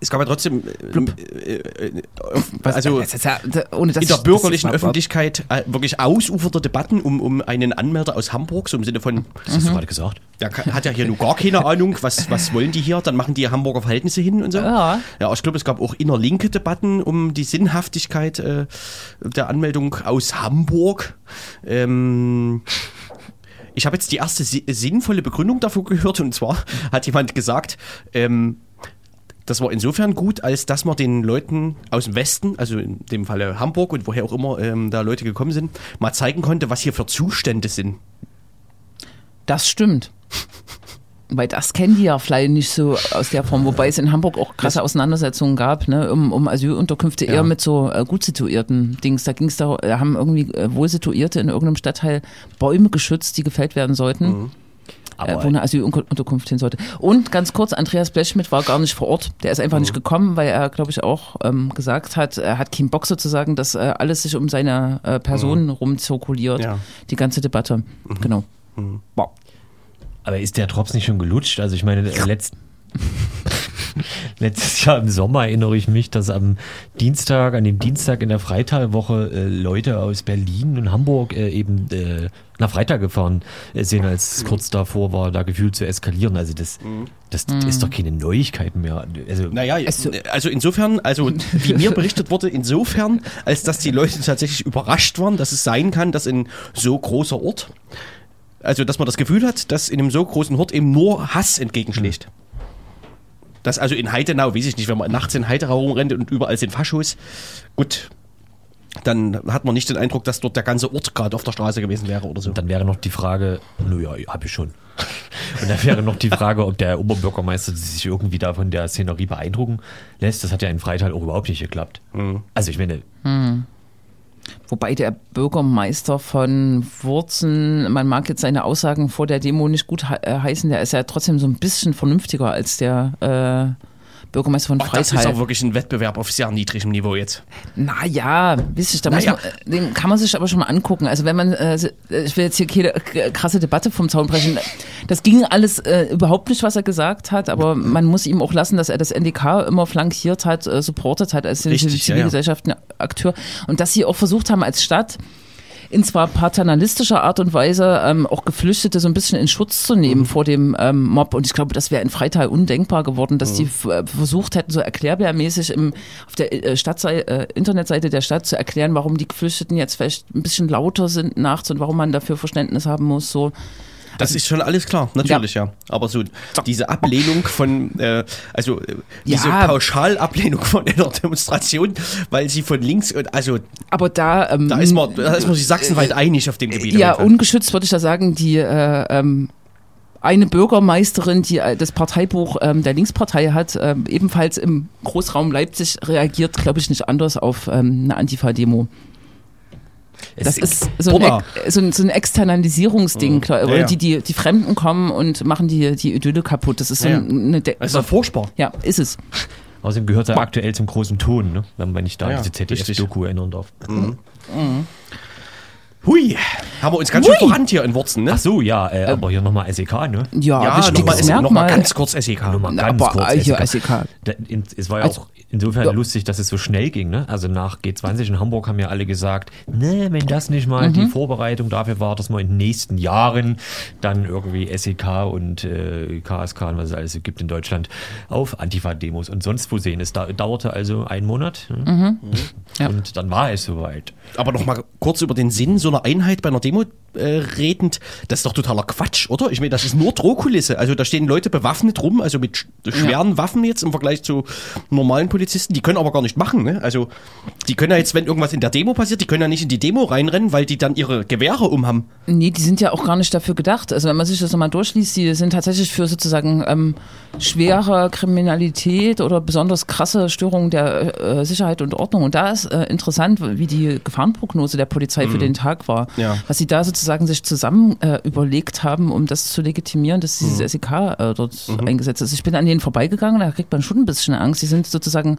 Es gab ja trotzdem, äh, äh, äh, also ja- ohne dass in der ich- bürgerlichen Öffentlichkeit äh, wirklich ausufernde Debatten um, um einen Anmelder aus Hamburg, so im Sinne von, Das hast du gerade gesagt. der hat ja hier nur gar keine Ahnung, was, was wollen die hier, dann machen die Hamburger Verhältnisse hin und so. Ja. Ja, ich glaube, es gab auch innerlinke Debatten um die Sinnhaftigkeit äh, der Anmeldung aus Hamburg. Ähm, ich habe jetzt die erste si sinnvolle Begründung dafür gehört und zwar hat jemand gesagt, ähm, das war insofern gut, als dass man den Leuten aus dem Westen, also in dem Falle Hamburg und woher auch immer ähm, da Leute gekommen sind, mal zeigen konnte, was hier für Zustände sind. Das stimmt. Weil das kennen die ja vielleicht nicht so aus der Form, wobei es in Hamburg auch krasse Auseinandersetzungen gab, ne, um, um Asylunterkünfte eher mit so äh, gut situierten Dings. Da ging es da, da haben irgendwie äh, wohl Situierte in irgendeinem Stadtteil Bäume geschützt, die gefällt werden sollten. Äh, wo eine Asylunterkunft hin sollte. Und ganz kurz, Andreas Blechschmidt war gar nicht vor Ort. Der ist einfach nicht gekommen, weil er, glaube ich, auch ähm, gesagt hat, er hat keinen Bock sozusagen, dass äh, alles sich um seine äh, Person rumzirkuliert. Ja. Die ganze Debatte. Genau. Wow. Aber ist der Drops nicht schon gelutscht? Also ich meine, letzt, letztes Jahr im Sommer erinnere ich mich, dass am Dienstag, an dem Dienstag in der Freitalwoche äh, Leute aus Berlin und Hamburg äh, eben äh, nach Freitag gefahren äh, sind, als es kurz davor war, da gefühlt zu eskalieren. Also das, das ist doch keine Neuigkeit mehr. Also, Naja, also insofern, also wie mir berichtet wurde, insofern, als dass die Leute tatsächlich überrascht waren, dass es sein kann, dass in so großer Ort, also dass man das Gefühl hat, dass in einem so großen Ort eben nur Hass entgegenschlägt. Das also in Heidenau, weiß ich nicht, wenn man nachts in Heidenau rumrennt und überall sind Faschos, gut, dann hat man nicht den Eindruck, dass dort der ganze Ort gerade auf der Straße gewesen wäre oder so. dann wäre noch die Frage, naja, habe ich schon. Und dann wäre noch die Frage, ob der Oberbürgermeister sich irgendwie da von der Szenerie beeindrucken lässt. Das hat ja in Freital auch überhaupt nicht geklappt. Also ich meine, Wobei der Bürgermeister von Wurzen, man mag jetzt seine Aussagen vor der Demo nicht gut he äh, heißen, der ist ja trotzdem so ein bisschen vernünftiger als der äh, Bürgermeister von Ach, das ist Freital. auch wirklich ein Wettbewerb auf sehr niedrigem Niveau jetzt. Naja, wisst ihr, da Naja. man, äh, den kann man sich aber schon mal angucken. Also wenn man, äh, ich will jetzt hier keine k- krasse Debatte vom Zaun brechen. Das ging alles äh, überhaupt nicht, was er gesagt hat, aber man muss ihm auch lassen, dass er das NDK immer flankiert hat, äh, supportet hat als Richtig, ja, ja. Zivilgesellschaften Akteur. Und dass sie auch versucht haben als Stadt, in zwar paternalistischer Art und Weise ähm, auch Geflüchtete so ein bisschen in Schutz zu nehmen Mhm. vor dem ähm, Mob. Und ich glaube, das wäre in Freital undenkbar geworden, dass Mhm. die äh, versucht hätten, so erklärbärmäßig im, auf der äh, Stadtseite, äh, Internetseite der Stadt zu erklären, warum die Geflüchteten jetzt vielleicht ein bisschen lauter sind nachts und warum man dafür Verständnis haben muss. So. Das ist schon alles klar, natürlich, ja. Aber so diese Ablehnung von, äh, also äh, diese Ja. Pauschalablehnung von einer Demonstration, weil sie von links, und also Aber da, ähm, da ist man, da ist man sich sachsenweit einig auf dem Gebiet. Ja, ungeschützt würde ich da sagen, die äh, ähm, eine Bürgermeisterin, die äh, das Parteibuch ähm, der Linkspartei hat, ähm, ebenfalls im Großraum Leipzig reagiert, glaube ich, nicht anders auf ähm, eine Antifa-Demo. Das ist so ein, so ein, so ein Externalisierungsding, klar, Ja, ja. Die, die, die Fremden kommen und machen die, die Idylle kaputt. Das ist so Ja, eine De Das ist ja furchtbar. ja, ist es. Außerdem gehört er aktuell zum großen Ton, ne? wenn nicht da Ja, diese. ZDF-Doku erinnern darf. Hui, haben wir uns ganz schön verrannt hier in Wurzen, ne? Ach so, ja, äh, aber hier nochmal SEK, ne? Ja, ja, nochmal noch mal ganz kurz SEK. Nur mal Na, ganz aber, kurz. äh, hier, SEK. SEK. Da, in, es war ja Also- auch insofern Ja. lustig, dass es so schnell ging. Ne? Also nach G20 in Hamburg haben ja alle gesagt, ne, wenn das nicht mal Mhm. die Vorbereitung dafür war, dass man in den nächsten Jahren dann irgendwie SEK und äh, KSK und was es alles gibt in Deutschland auf Antifa-Demos und sonst wo sehen. Es da, dauerte also einen Monat ne? Mhm. Ja. und dann war es soweit. Aber noch mal kurz über den Sinn so einer Einheit bei einer Demo äh, redend. Das ist doch totaler Quatsch, oder? Ich meine, das ist nur Drohkulisse. Also da stehen Leute bewaffnet rum, also mit sch schweren Waffen jetzt im Vergleich zu normalen Polizisten. Die können aber gar nicht machen. Ne? Also die können ja jetzt, wenn irgendwas in der Demo passiert, die können ja nicht in die Demo reinrennen, weil die dann ihre Gewehre umhaben. Nee, die sind ja auch gar nicht dafür gedacht. Also wenn man sich das nochmal durchliest, die sind tatsächlich für sozusagen ähm, schwere Kriminalität oder besonders krasse Störungen der äh, Sicherheit und Ordnung. Und da ist äh, interessant, wie die Gefahrenprognose der Polizei für den Tag war. Ja. Was sie da sozusagen sich zusammen äh, überlegt haben, um das zu legitimieren, dass dieses SEK äh, dort eingesetzt ist. Ich bin an denen vorbeigegangen, da kriegt man schon ein bisschen Angst. Die sind sozusagen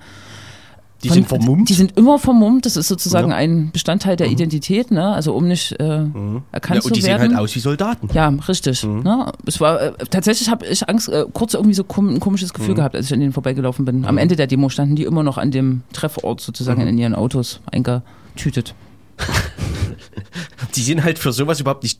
Die sind vermummt. Die sind immer vermummt. Das ist sozusagen Ja. ein Bestandteil der Identität, ne? Also um nicht äh, ja, erkannt und die zu sehen werden. halt aus wie Soldaten. Ja, richtig. Ne? Es war äh, tatsächlich habe ich Angst, äh, kurz irgendwie so kom ein komisches Gefühl gehabt, als ich an denen vorbeigelaufen bin. Am Ende der Demo standen die immer noch an dem Treffort sozusagen in ihren Autos eingetütet. Die sind halt für sowas überhaupt nicht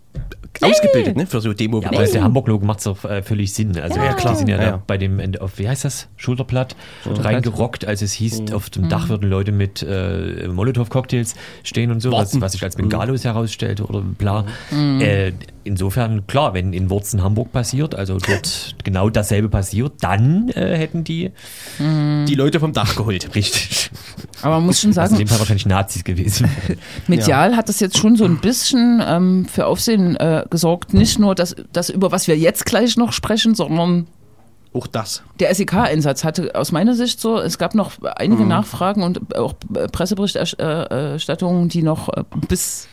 ausgebildet, ne? Für so demo Ja, aber der Hamburg-Logo macht es doch äh, völlig Sinn. Also Ja, klar, die sind ja, Ja, bei dem Ende auf, wie heißt das? Schulterblatt, reingerockt, als es hieß, auf dem Dach würden Leute mit äh, Molotow-Cocktails stehen und so, was, was sich als Bengalos herausstellte oder bla. Äh, insofern, klar, wenn in Wurzen Hamburg passiert, also dort genau dasselbe passiert, dann äh, hätten die die Leute vom Dach geholt. richtig, Aber man muss schon also in sagen, dem Fall wahrscheinlich Nazis gewesen. medial hat das jetzt schon so ein bisschen ähm, für Aufsehen äh, gesorgt. Nicht nur das, das, über was wir jetzt gleich noch sprechen, sondern Auch das. der SEK-Einsatz hatte aus meiner Sicht so, es gab noch einige Nachfragen und auch äh, Presseberichterstattungen, die noch äh, bis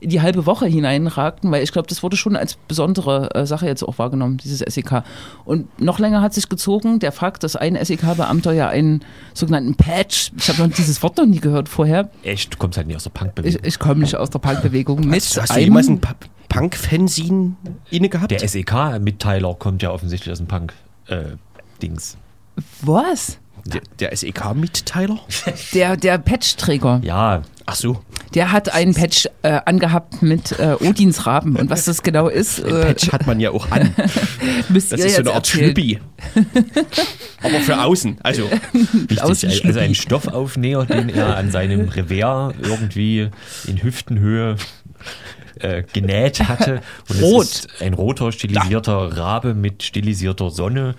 in die halbe Woche hineinragten, weil ich glaube, das wurde schon als besondere äh, Sache jetzt auch wahrgenommen, dieses SEK. Und noch länger hat sich gezogen der Fakt, dass ein SEK-Beamter ja einen sogenannten Patch, ich habe dieses Wort noch nie gehört vorher, Echt, du kommst halt nicht aus der ich, Punkbewegung. ich komme nicht aus der Punkbewegung, mit Hast, hast du jemals ein Punk-Fanzine inne gehabt? Der SEK-Mitteiler kommt ja offensichtlich aus dem Punk-Dings. was? Der, der SEK-Mitteiler? Der, der Patch-Träger. ja, Ach so. Der hat einen Patch äh, angehabt mit äh, Odins Raben. Und was das genau ist, Ein äh, Patch hat man ja auch an. Das ist so eine Art. Schlüppi. Aber für außen. Also, Richtig, Außenschlüppi. also ein Stoffaufnäher, den er an seinem Revers irgendwie in Hüftenhöhe äh, genäht hatte. Und Rot. ein roter, stilisierter Rabe mit stilisierter Sonne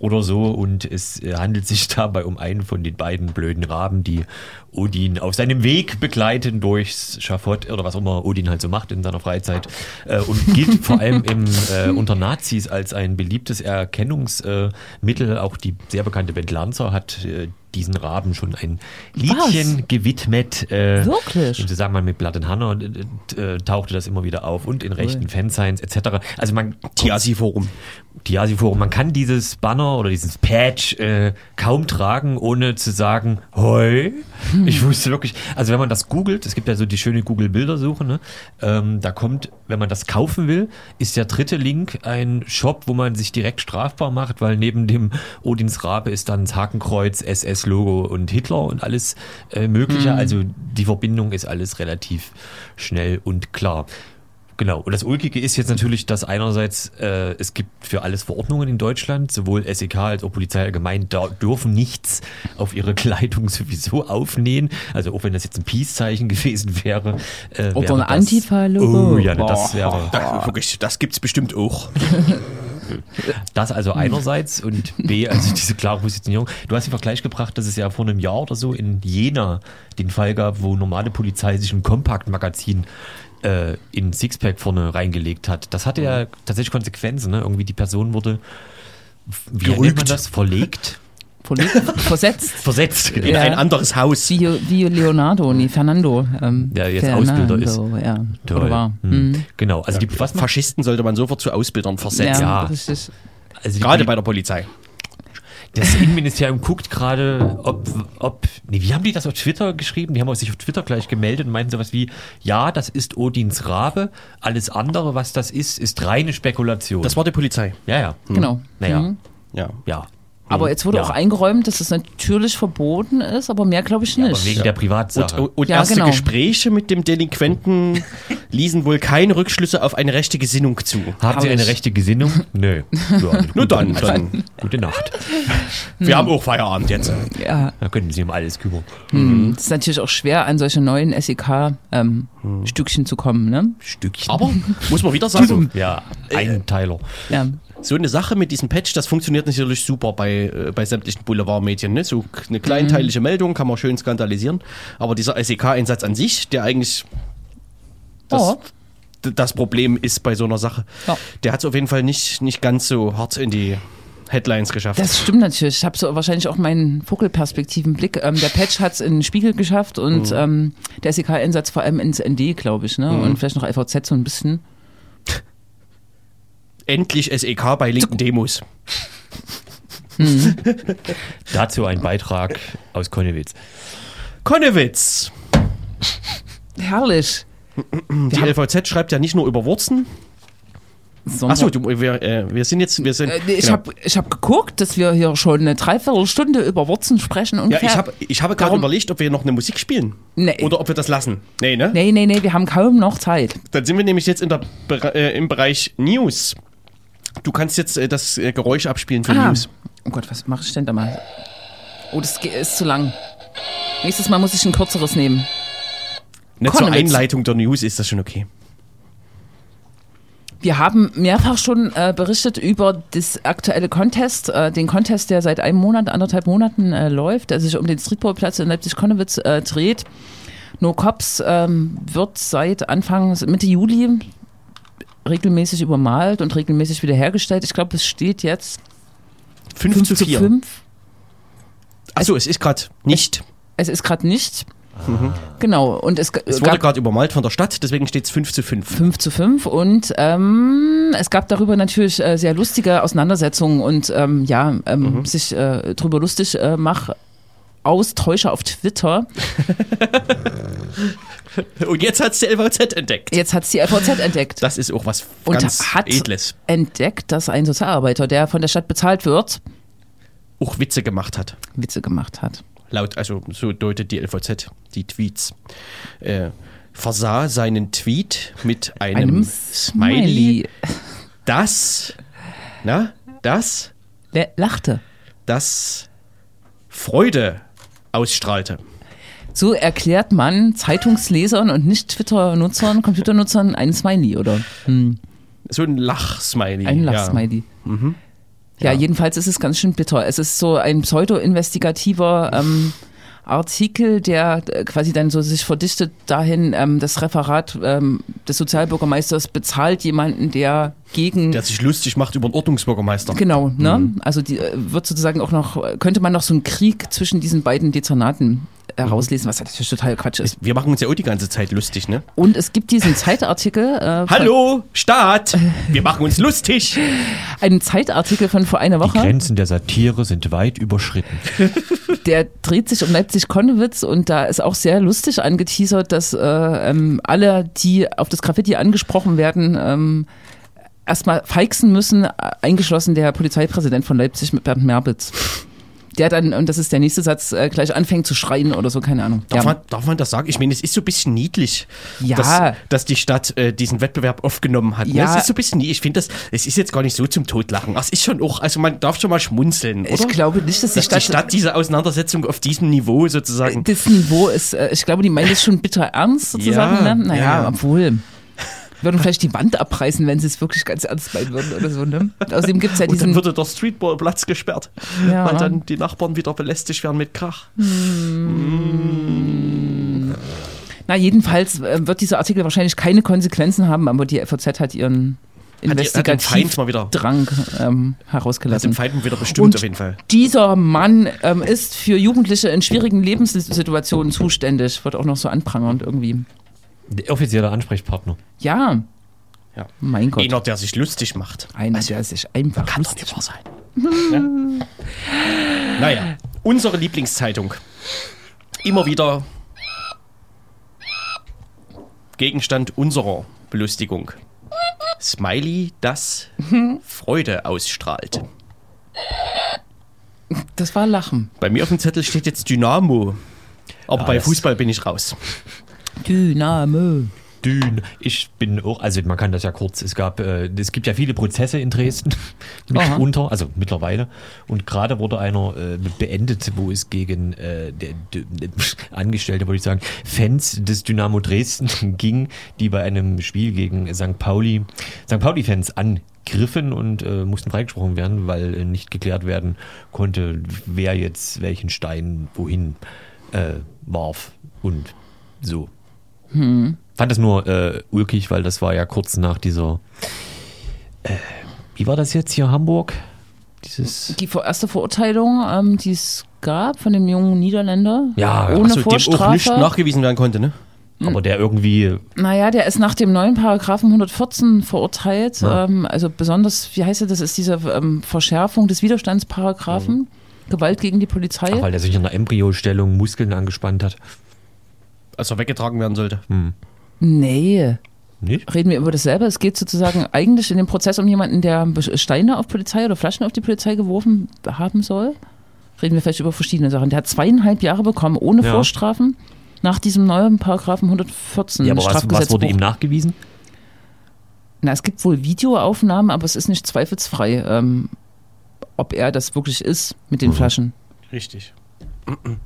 oder so. Und es äh, handelt sich dabei um einen von den beiden blöden Raben, die Odin auf seinem Weg begleiten durchs Schafott oder was auch immer Odin halt so macht in seiner Freizeit. Äh, und gilt vor allem im, äh, unter Nazis als ein beliebtes Erkennungsmittel. Auch die sehr bekannte Band Lanzer hat äh, diesen Raben schon ein Liedchen gewidmet. Äh, Wirklich? Im Zusammenhang mit Blood and Hannah äh, äh, tauchte das immer wieder auf und in rechten Fansigns etc. Also man Tiasi-Forum. Tiasi-Forum, man kann dieses Banner oder dieses Patch äh, kaum tragen, ohne zu sagen, hoi. Ich wusste wirklich, also wenn man das googelt, es gibt ja so die schöne Google-Bildersuche, ne? ähm, da kommt, wenn man das kaufen will, ist der dritte Link ein Shop, wo man sich direkt strafbar macht, weil neben dem Odins Rabe ist dann das Hakenkreuz SS SS-Logo und Hitler und alles äh, Mögliche. Also die Verbindung ist alles relativ schnell und klar. Genau. Und das Ulkige ist jetzt natürlich, dass einerseits äh, es gibt für alles Verordnungen in Deutschland, sowohl SEK als auch Polizei allgemein, da dürfen nichts auf ihre Kleidung sowieso aufnähen. Also auch wenn das jetzt ein Peace-Zeichen gewesen wäre. Äh, Oder wäre ein das- Antifa-Logo. Oh ja, das wäre Da, wirklich, das gibt's bestimmt auch. das also einerseits und B, also diese klare Positionierung. Du hast den Vergleich gebracht, dass es ja vor einem Jahr oder so in Jena den Fall gab, wo normale Polizei sich ein Kompaktmagazin äh, in Sixpack vorne reingelegt hat. Das hatte ja tatsächlich Konsequenzen. Ne? Irgendwie die Person wurde, wie nennt man Gerügt. das, verlegt? Versetzt. Versetzt. In Ja. ein anderes Haus. Wie, wie Leonardo, nee, Fernando. Ähm, Ja, jetzt Fernando, Ausbilder ist. Ja. Toll. Oder war. Hm. Hm. Genau, also die, was Faschisten sollte man sofort zu Ausbildern versetzen. Ja, Ja. richtig. also Gerade bei der Polizei. Das Innenministerium guckt gerade, ob, ob, nee, wie haben die das auf Twitter geschrieben? Die haben sich auf Twitter gleich gemeldet und meinten sowas wie, ja, das ist Odins Rabe, alles andere, was das ist, ist reine Spekulation. Das war die Polizei. ja, ja. Genau. Naja, Mhm. Ja. ja. Aber jetzt wurde Ja. auch eingeräumt, dass es natürlich verboten ist, aber mehr glaube ich Aber nicht. wegen der Und, Privatsache. und Ja, erste genau. Gespräche mit dem Delinquenten ließen wohl keine Rückschlüsse auf eine rechte Gesinnung zu. Haben Hab Sie eine rechte Gesinnung? Nö. Ja, Nur dann. Also, dann. Gute Nacht. Wir haben auch Feierabend jetzt. ja, Da können Sie um alles kümmern. hm. es ist natürlich auch schwer, an solche neuen SEK-Stückchen zu kommen. Ne? Stückchen. Aber muss man wieder sagen, ja, Einteiler. Ja. So eine Sache mit diesem Patch, das funktioniert natürlich super bei, äh, bei sämtlichen Boulevardmedien. Ne? So eine kleinteilige Meldung kann man schön skandalisieren. Aber dieser SEK-Einsatz an sich, der eigentlich das, d- das Problem ist bei so einer Sache, Ja. der hat es auf jeden Fall nicht, nicht ganz so hart in die Headlines geschafft. Das stimmt natürlich. Ich habe so wahrscheinlich auch meinen Vogelperspektivenblick. Ähm, der Patch hat es in den Spiegel geschafft und ähm, der SEK-Einsatz vor allem ins ND, glaube ich. Ne? Und vielleicht noch LVZ so ein bisschen. Endlich SEK bei linken Demos. Dazu ein Beitrag aus Konnewitz. Konnewitz. Herrlich. Die LVZ schreibt ja nicht nur über Wurzen. Achso, du, wir, äh, wir sind jetzt. Wir sind, Äh, ich genau. habe hab geguckt, dass wir hier schon eine Dreiviertelstunde über Wurzen sprechen Ja, ungefähr. ich habe ich habe gerade überlegt, ob wir noch eine Musik spielen. Nee. Oder ob wir das lassen. Nee, ne? Nee, nee, nee, wir haben kaum noch Zeit. Dann sind wir nämlich jetzt in der, äh, im Bereich News. Du kannst jetzt äh, das äh, Geräusch abspielen für Ah. News. Oh Gott, was mache ich denn da mal? Oh, das ist zu lang. Nächstes Mal muss ich ein kürzeres nehmen. Nicht zur. Einleitung der News ist das schon okay. Wir haben mehrfach schon äh, berichtet über das aktuelle Contest, äh, den Contest, der seit einem Monat, anderthalb Monaten äh, läuft, der sich um den Streetballplatz in Leipzig-Konnewitz äh, dreht. No Cops ähm, wird seit Anfang, Mitte Juli regelmäßig übermalt und regelmäßig wiederhergestellt. Ich glaube, es steht jetzt 5, 5 zu zu 4. 5. Achso, es ist gerade nicht. Es ist gerade nicht. Genau, und es, Es wurde gerade übermalt von der Stadt, deswegen steht es 5 zu 5. 5 zu 5 und ähm, es gab darüber natürlich äh, sehr lustige Auseinandersetzungen und ähm, ja, ähm, sich äh, drüber lustig äh, mach Austäusche auf Twitter. Und jetzt hat es die LVZ entdeckt. Jetzt hat es die LVZ entdeckt. Das ist auch was Und ganz hat Edles. entdeckt, dass ein Sozialarbeiter, der von der Stadt bezahlt wird, Auch Witze gemacht hat. Witze gemacht hat. Laut, also so deutet die LVZ die Tweets. Äh, versah seinen Tweet mit einem, Einem Smiley, Smiley. das, na, das, Le lachte. das Freude ausstrahlte. So erklärt man Zeitungslesern und nicht Twitter-Nutzern, Computernutzern einen Smiley, oder? Hm. So ein Lachsmiley. Ein ja. Lachsmiley. Ja. Ja. jedenfalls ist es ganz schön bitter. Es ist so ein pseudo-investigativer ähm, Artikel, der äh, quasi dann so sich verdichtet dahin, ähm, das Referat ähm, des Sozialbürgermeisters bezahlt jemanden, der gegen Der sich lustig macht über den Ordnungsbürgermeister. Genau, ne? Mhm. Also die äh, wird sozusagen auch noch, könnte man noch so einen Krieg zwischen diesen beiden Dezernaten herauslesen, was natürlich total Quatsch ist. Wir machen uns ja auch die ganze Zeit lustig, ne? Und es gibt diesen Zeitartikel, äh, Hallo, Staat! Wir machen uns lustig! einen Zeitartikel von vor einer Die Woche. Grenzen der Satire sind weit überschritten. der dreht sich um Leipzig-Konnewitz und da ist auch sehr lustig angeteasert, dass äh, ähm, alle, die auf das Graffiti angesprochen werden, ähm, erstmal feixen müssen, äh, eingeschlossen der Polizeipräsident von Leipzig mit Bernd Merbitz. Der dann, und das ist der nächste Satz, äh, gleich anfängt zu schreien oder so, keine Ahnung. Darf, ja. man, darf man das sagen? Ich meine, es ist so ein bisschen niedlich, Ja. dass, dass die Stadt äh, diesen Wettbewerb aufgenommen hat. ne? Ja. Es ist so ein bisschen niedlich. Ich finde das, es ist jetzt gar nicht so zum Totlachen. Es ist schon auch, also man darf schon mal schmunzeln, oder? ich glaube nicht, dass die dass Stadt, die Stadt diese Auseinandersetzung auf diesem Niveau sozusagen. das Niveau ist, äh, ich glaube, die meinen das schon bitter ernst sozusagen. Ja, ne? Naja, ja, ja. obwohl. Würden vielleicht die Wand abreißen, wenn sie es wirklich ganz ernst meinen würden oder so. Ne? Außerdem gibt es ja Und dann diesen. würde der Streetballplatz gesperrt, Ja. weil dann die Nachbarn wieder belästigt werden mit Krach. Na, jedenfalls äh, wird dieser Artikel wahrscheinlich keine Konsequenzen haben, aber die FOZ hat ihren Hat die- hat den Feind Investigativdrang ähm, herausgelassen. Feinden wieder bestimmt Und auf jeden Fall. Dieser Mann ähm, ist für Jugendliche in schwierigen Lebenssituationen zuständig, wird auch noch so anprangernd irgendwie. Der offizielle Ansprechpartner. Ja, Ja. mein Gott. Einer, der sich lustig macht. Einer, der sich einfach Kann doch nicht wahr sein. ja? Naja, unsere Lieblingszeitung. Immer wieder Gegenstand unserer Belustigung. Smiley, das Freude ausstrahlt. Das war Lachen. Bei mir auf dem Zettel steht jetzt Dynamo. Aber Ja, bei Fußball bin ich raus. Dynamo. Dün. Ich bin auch, also man kann das ja kurz, es gab, äh, es gibt ja viele Prozesse in Dresden mitunter, also mittlerweile. Und gerade wurde einer äh, beendet, wo es gegen äh, der, der, Angestellte, würde ich sagen, Fans des Dynamo Dresden ging, die bei einem Spiel gegen St. Pauli, St. Pauli-Fans angriffen und äh, mussten freigesprochen werden, weil äh, nicht geklärt werden konnte, wer jetzt welchen Stein wohin äh, warf und so fand das nur äh, ulkig, weil das war ja kurz nach dieser. Äh, wie war das jetzt hier Hamburg? Dieses. Die erste Verurteilung, ähm, die es gab von dem jungen Niederländer. Ja, ohne Achso, dem auch nicht Vorstrafe. nachgewiesen werden konnte, ne? Aber der irgendwie. Naja, der ist nach dem neuen Paragraphen 114 verurteilt. Ja. Ähm, also besonders, wie heißt er, das ist diese ähm, Verschärfung des Widerstandsparagraphen. Gewalt gegen die Polizei. Ach, weil der sich in der Embryostellung Muskeln angespannt hat. Als er weggetragen werden sollte. nee. Nicht? Reden wir über dasselbe. Es geht sozusagen eigentlich in dem Prozess um jemanden, der Steine auf Polizei oder Flaschen auf die Polizei geworfen haben soll. Reden wir vielleicht über verschiedene Sachen. Der hat zweieinhalb Jahre bekommen ohne Ja. Vorstrafen nach diesem neuen Paragraphen 114 Ja, aber was, was Strafgesetzbuch. wurde ihm nachgewiesen? Na, es gibt wohl Videoaufnahmen, aber es ist nicht zweifelsfrei, ähm, ob er das wirklich ist mit den Flaschen. Richtig.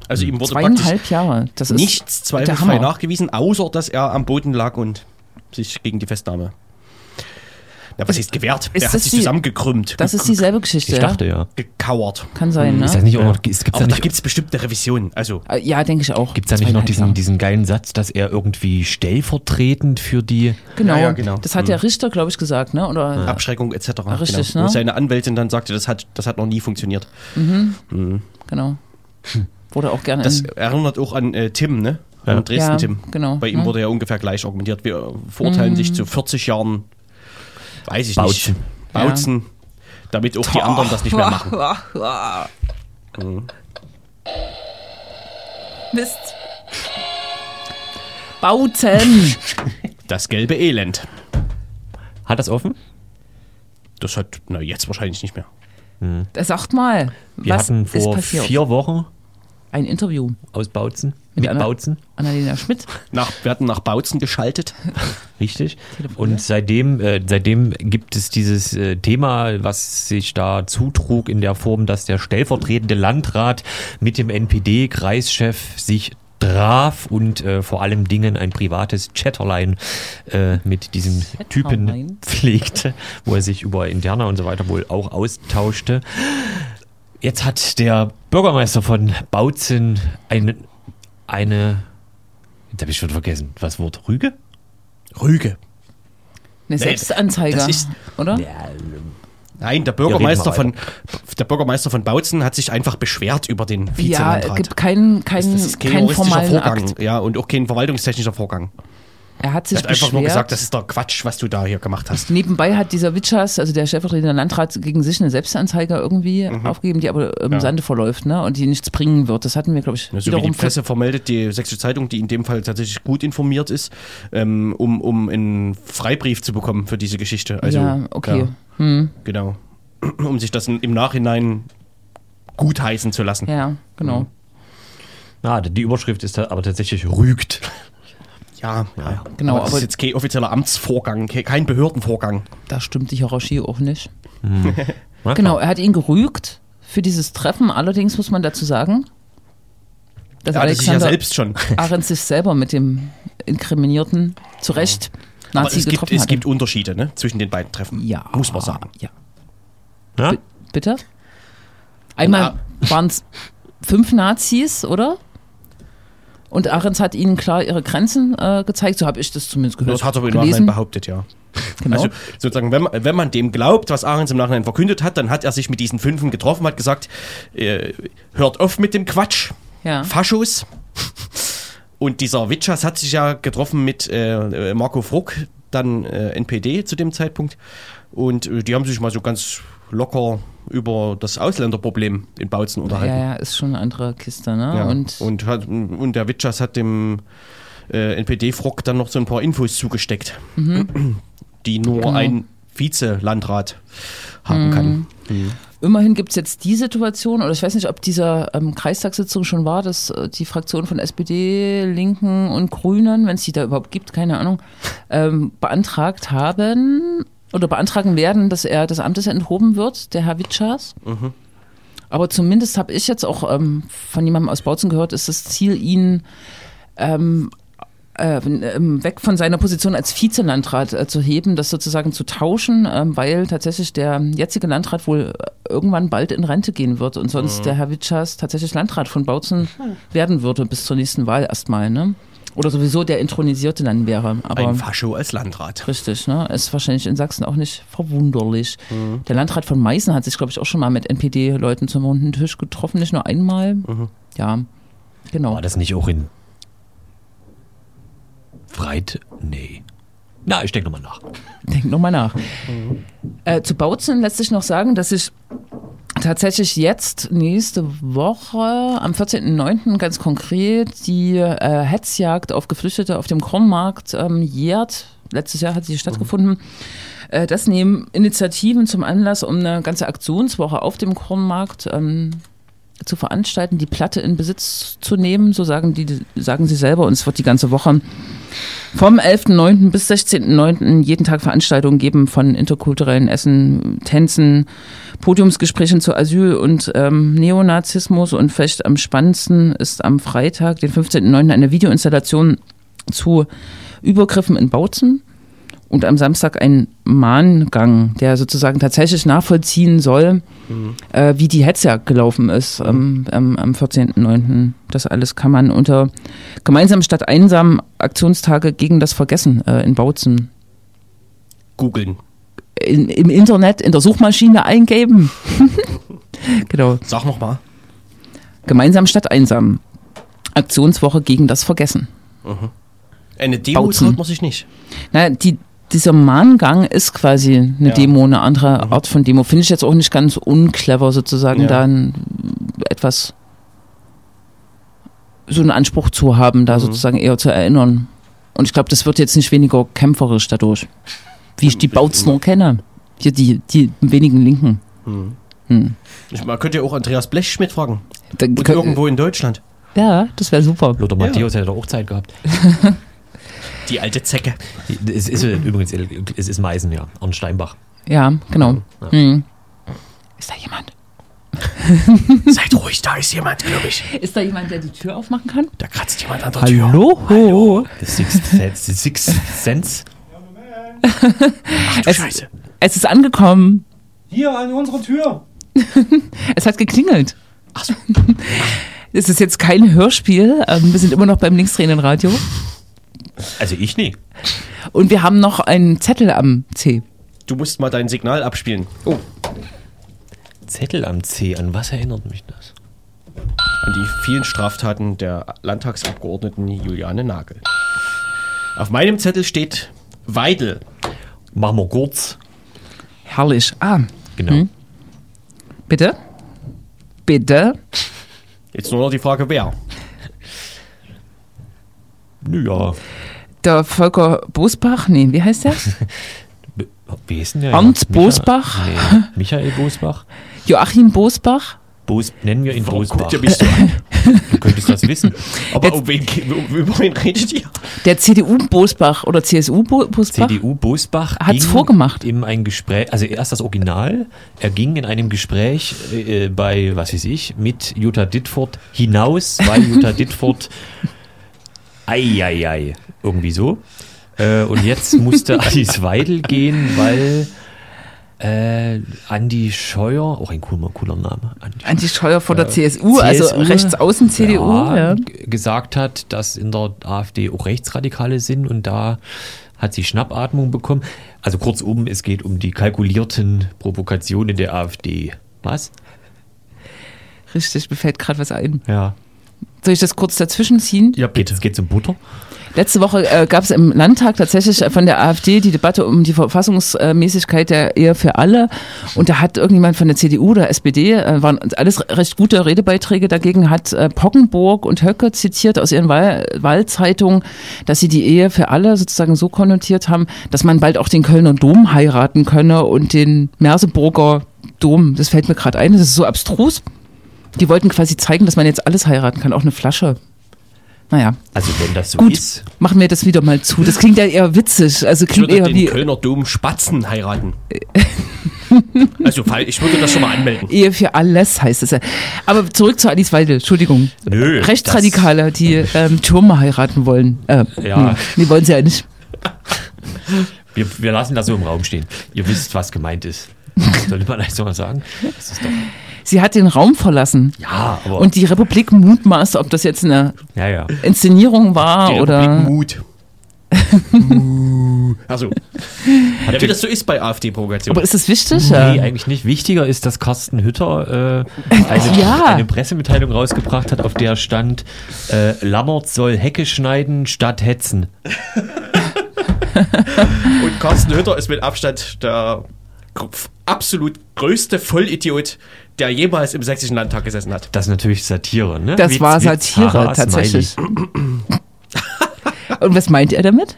Also ihm wurde praktisch Zweieinhalb Jahre. Das ist nichts der zweifelsfrei nachgewiesen, außer dass er am Boden lag und sich gegen die Festnahme. Na, was ist gewehrt? Ist er hat das sich die- zusammengekrümmt. Das ist dieselbe Geschichte. Ich dachte ja. gekauert. Kann sein, ne? Ist das nicht auch noch, es gibt's Aber da da gibt es bestimmt eine Revision. Also, Äh, Ja, denke ich auch. gibt's da nicht noch diesen, diesen geilen Satz, dass er irgendwie stellvertretend für die. Genau, Ja, ja, genau. das hat der Richter, glaube ich, gesagt, ne? Oder Abschreckung etc. Richtig, genau. ne? Wo seine Anwältin dann sagte, das hat, das hat noch nie funktioniert. genau. Wurde auch gerne Das in, erinnert auch an äh, Tim, ne? Ja. An Dresden Ja, Tim. genau, Bei ihm ne? wurde ja ungefähr gleich argumentiert. Wir verurteilen sich zu 40 Jahren, weiß ich Bautzen. nicht, Bautzen, damit auch die anderen das nicht mehr machen. Mist. Bautzen. Das gelbe Elend. Hat das offen? Das hat, na jetzt wahrscheinlich nicht mehr. Sagt mal, Wir was hatten ist vor passiert? vier Wochen Ein Interview aus Bautzen. Mit Mit, einer- Bautzen. Annalena Schmidt. Nach, wir hatten nach Bautzen geschaltet. Richtig. Und seitdem, äh, seitdem gibt es dieses äh, Thema, was sich da zutrug in der Form, dass der stellvertretende Landrat mit dem NPD-Kreischef sich traf und äh, vor allem Dingen ein privates Chatterlein äh, mit diesem Typen Chatterlein? pflegte, wo er sich über Interna und so weiter wohl auch austauschte. Jetzt hat der Bürgermeister von Bautzen eine, eine jetzt habe ich schon vergessen, was Wort Rüge? Rüge. Eine Selbstanzeige, das ist- oder? Nein, der Bürgermeister von der Bürgermeister von Bautzen hat sich einfach beschwert über den Ja, es Vizelandrat. gibt keinen kein, das ist kein formalen Vorgang, Akt. ja, und auch kein verwaltungstechnischer Vorgang. Er hat Er sich hat einfach beschwert. nur gesagt, das ist der Quatsch, was du da hier gemacht hast. Nebenbei hat dieser Witschers, also der stellvertretende Landrat, gegen sich eine Selbstanzeige irgendwie aufgegeben, die aber im Mhm. Ja. Sande verläuft, ne? Und die nichts bringen wird. Das hatten wir, glaube ich, So wie die wiederum Presse vermeldet, die Sächsische Zeitung, die in dem Fall tatsächlich gut informiert ist, ähm, um, um einen Freibrief zu bekommen für diese Geschichte. Also, ja, okay. ja, genau. Um sich das im Nachhinein gutheißen zu lassen. Ja, genau. Ah, die Überschrift ist aber tatsächlich rügt. Ja, ja, ja. Genau, aber das aber- ist jetzt kein offizieller Amtsvorgang, ke- kein Behördenvorgang. Da stimmt die Hierarchie auch nicht. Na Genau, er hat ihn gerügt für dieses Treffen. Allerdings muss man dazu sagen, dass Ja, das ist ja Alexander selbst schon. Arendt sich selber mit dem Inkriminierten zu Recht Aber Nazi es gibt, getroffen es hatte. gibt Unterschiede ne, zwischen den beiden Treffen. ja, Muss man sagen. Ja. Ja? Bitte? Einmal waren es fünf Nazis, oder? Und Ahrens hat ihnen klar ihre Grenzen äh, gezeigt, so habe ich das zumindest gehört. Das hat er im Nachhinein behauptet, ja. Genau. Also sozusagen, wenn man, wenn man dem glaubt, was Ahrens im Nachhinein verkündet hat, dann hat er sich mit diesen Fünfen getroffen, hat gesagt, äh, hört auf mit dem Quatsch, ja. Faschos. Und dieser Witschas hat sich ja getroffen mit äh, äh, Marco Fruck, dann äh, NPD zu dem Zeitpunkt. Und äh, die haben sich mal so ganz locker über das Ausländerproblem in Bautzen unterhalten. ja, ja, ist schon eine andere Kiste, ne? Ja. Und, Und, hat, und der Witschas hat dem äh, NPD-Frock dann noch so ein paar Infos zugesteckt, die nur Mhm. Genau. ein Vize-Landrat haben kann. immerhin gibt es jetzt die Situation, oder ich weiß nicht, ob diese ähm, Kreistagssitzung schon war, dass äh, die Fraktion von SPD, Linken und Grünen, wenn es die da überhaupt gibt, keine Ahnung, ähm, beantragt haben oder beantragen werden, dass er des Amtes enthoben wird, der Herr Witschas. Aber zumindest habe ich jetzt auch ähm, von jemandem aus Bautzen gehört, ist das Ziel, ihn ähm, äh, ähm, weg von seiner Position als Vizelandrat äh, zu heben, das sozusagen zu tauschen, ähm, weil tatsächlich der jetzige Landrat wohl äh, irgendwann bald in Rente gehen wird und sonst der Herr Witschas tatsächlich Landrat von Bautzen werden würde bis zur nächsten Wahl erstmal, ne? Oder sowieso der Intronisierte dann wäre. Aber Ein Fascho als Landrat. Richtig, ne? Ist wahrscheinlich in Sachsen auch nicht verwunderlich. Der Landrat von Meißen hat sich, glaube ich, auch schon mal mit NPD-Leuten zum runden Tisch getroffen, nicht nur einmal. Ja, genau. War das nicht auch in Freit? Nee. Na, ich denke nochmal nach. Denk nochmal nach. Äh, zu Bautzen lässt sich noch sagen, dass ich tatsächlich jetzt nächste Woche am 14.09. ganz konkret die äh, Hetzjagd auf Geflüchtete auf dem Kornmarkt ähm, jährt. Letztes Jahr hat sie stattgefunden. Äh, das nehmen Initiativen zum Anlass, um eine ganze Aktionswoche auf dem Kornmarkt ähm, zu veranstalten, die Platte in Besitz zu nehmen, so sagen, die, sagen sie selber. Und es wird die ganze Woche vom 11.09. bis 16.09. jeden Tag Veranstaltungen geben von interkulturellen Essen, Tänzen, Podiumsgesprächen zu Asyl und ähm, Neonazismus. Und vielleicht am spannendsten ist am Freitag, den 15.09. eine Videoinstallation zu Übergriffen in Bautzen. Und am Samstag ein Mahngang, der sozusagen tatsächlich nachvollziehen soll, äh, wie die Hetzjagd gelaufen ist ähm, am, am 14.09. Das alles kann man unter gemeinsam statt einsam Aktionstage gegen das Vergessen äh, in Bautzen Googeln. In, im Internet in der Suchmaschine eingeben. genau. Sag noch mal. Gemeinsam statt einsam. Aktionswoche gegen das Vergessen. Eine Demo Bautzen. traut man sich nicht. Na, die, dieser Mahngang ist quasi eine Ja. Demo, eine andere Art von Demo. Finde ich jetzt auch nicht ganz unclever, sozusagen Ja. dann etwas so einen Anspruch zu haben, da sozusagen eher zu erinnern. Und ich glaube, das wird jetzt nicht weniger kämpferisch dadurch, wie ich die Bautzner kenne. Hier die, die wenigen Linken. Ich, man könnte ja auch Andreas Blechschmidt fragen. Da, Und irgendwo in Deutschland. Ja, das wäre super. Lothar Matthäus hätte doch auch Zeit gehabt. Die alte Zecke. Es ist übrigens, es ist Meißen, ja. Arndt Steinbach. Ja, genau. Ja. Hm. Ist da jemand? Seid ruhig, da ist jemand, glaube ich. Ist da jemand, der die Tür aufmachen kann? Da kratzt jemand an der Tür. Hallo? The Sixth Sense. The Sixth Sense. Ach du Es- Scheiße. Es ist angekommen. Hier an unserer Tür. Es hat geklingelt. Ach so. Es ist jetzt kein Hörspiel. Ähm, wir sind immer noch beim Linksdrehenden-Radio. Also ich nie. Und wir haben noch einen Zettel am C. Du musst mal dein Signal abspielen. Oh. Zettel am C. An was erinnert mich das? An die vielen Straftaten der Landtagsabgeordneten Juliane Nagel. Auf meinem Zettel steht Weidel. Machen wir kurz. Herrlich. Ah, Genau. Hm? bitte? Bitte? Jetzt nur noch die Frage, wer. Ja. Der Volker Bosbach? Nee, wie heißt der? Wie ist denn der? Ernst Micha- Bosbach? Nee, Michael Bosbach. Joachim Bosbach? Bos, nennen wir ihn Bosbach. Ja, bist du. Du könntest das wissen. Aber Jetzt- um wen, um, über wen redet ihr? Der CDU-Bosbach oder CSU-Bosbach CDU Bosbach Hat's ging vorgemacht. in ein Gespräch, also erst das Original, er ging in einem Gespräch äh, bei, was weiß ich, mit Jutta Dittfurt hinaus, weil Jutta Dittfurt Eieiei, irgendwie so. Äh, und jetzt musste Alice Weidel gehen, weil äh, Andi Scheuer, auch ein cooler, cooler Name, Andi Anti Scheuer vor der CSU, also CSU, rechtsaußen CDU. Ja, g- gesagt hat, dass in der AfD auch Rechtsradikale sind und da hat sie Schnappatmung bekommen. Also kurzum, es geht um die kalkulierten Provokationen der AfD. Was? Richtig, mir fällt gerade was ein. Ja. Soll ich das kurz dazwischen ziehen? Ja, bitte. Es geht um Butter. Letzte Woche äh, gab es im Landtag tatsächlich von der AfD die Debatte um die Verfassungsmäßigkeit der Ehe für alle. Und da hat irgendjemand von der CDU oder SPD, äh, waren alles recht gute Redebeiträge dagegen, hat äh, Poggenburg und Höcke zitiert aus ihren Wahl Wahlzeitungen, dass sie die Ehe für alle sozusagen so konnotiert haben, dass man bald auch den Kölner Dom heiraten könne und den Merseburger Dom. Das fällt mir gerade ein, das ist so abstrus. Die wollten quasi zeigen, dass man jetzt alles heiraten kann, auch eine Flasche. Naja. Also wenn das so Gut, ist. machen wir das wieder mal zu. Das klingt ja eher witzig. Also Ich klingt würde eher den wie Kölner Dom Spatzen heiraten. Also ich würde das schon mal anmelden. Ehe für alles heißt es ja. Aber zurück zu Alice Weidel, Entschuldigung. Nö, Rechtsradikale, die ähm, Türme heiraten wollen. Äh, Ja. hm, die wollen sie ja nicht. Wir, wir lassen das so im Raum stehen. Ihr wisst, was gemeint ist. Sollte man eigentlich mal sagen? Das ist doch, Sie hat den Raum verlassen. ja, aber. Und die Republik mutmaßt, ob das jetzt eine ja, ja. Inszenierung war Die oder. Republik Mut. also, ja, wie das so ist bei AfD-Provokationen. Aber ist das wichtig? Nee, Ja. eigentlich nicht. Wichtiger ist, dass Carsten Hütter äh, eine, Ja. eine Pressemitteilung rausgebracht hat, auf der stand, äh, Lammert soll Hecke schneiden statt hetzen. Und Carsten Hütter ist mit Abstand der absolut größte Vollidiot, der jemals im sächsischen Landtag gesessen hat. Das ist natürlich Satire, ne? Das war Satire, tatsächlich. Und was meint er damit?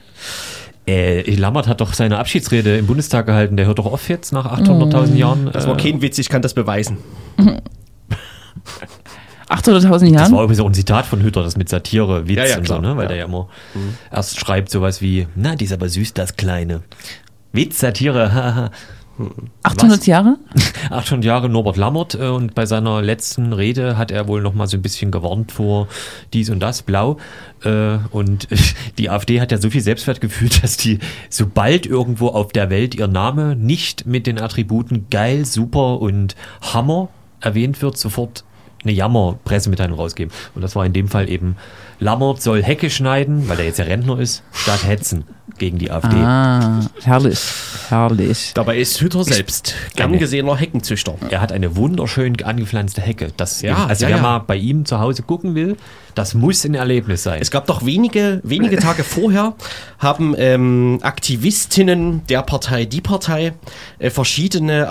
Äh, Lammert hat doch seine Abschiedsrede im Bundestag gehalten. Der hört doch auf jetzt nach 800.000 Jahren. Das war äh, kein Witz, ich kann das beweisen. 800.000 Das Jahren? war übrigens auch ein Zitat von Hütter, das mit Satire, Witz Ja, ja, und so, ne? Weil ja. der ja immer erst schreibt sowas wie, na, die ist aber süß, das Kleine. Witz, Satire, haha. 800 Was? Jahre? 800 Jahre Norbert Lammert äh, und bei seiner letzten Rede hat er wohl noch mal so ein bisschen gewarnt vor dies und das, blau. Äh, und die AfD hat ja so viel Selbstwertgefühl, dass die, sobald irgendwo auf der Welt ihr Name nicht mit den Attributen geil, super und Hammer erwähnt wird, sofort eine Jammer-Pressemitteilung rausgeben. Und das war in dem Fall eben, Lammert soll Hecke schneiden, weil er jetzt ja Rentner ist, statt hetzen gegen die AfD. Ah, herrlich. Herrlich. Dabei ist Hütter selbst gern Eine- gesehener Heckenzüchter. Er hat eine wunderschön angepflanzte Hecke. Das, Ja, also ja, wer ja. mal bei ihm zu Hause gucken will, das muss ein Erlebnis sein. Es gab doch wenige, wenige Tage vorher haben ähm, Aktivistinnen der Partei Die Partei äh, verschiedene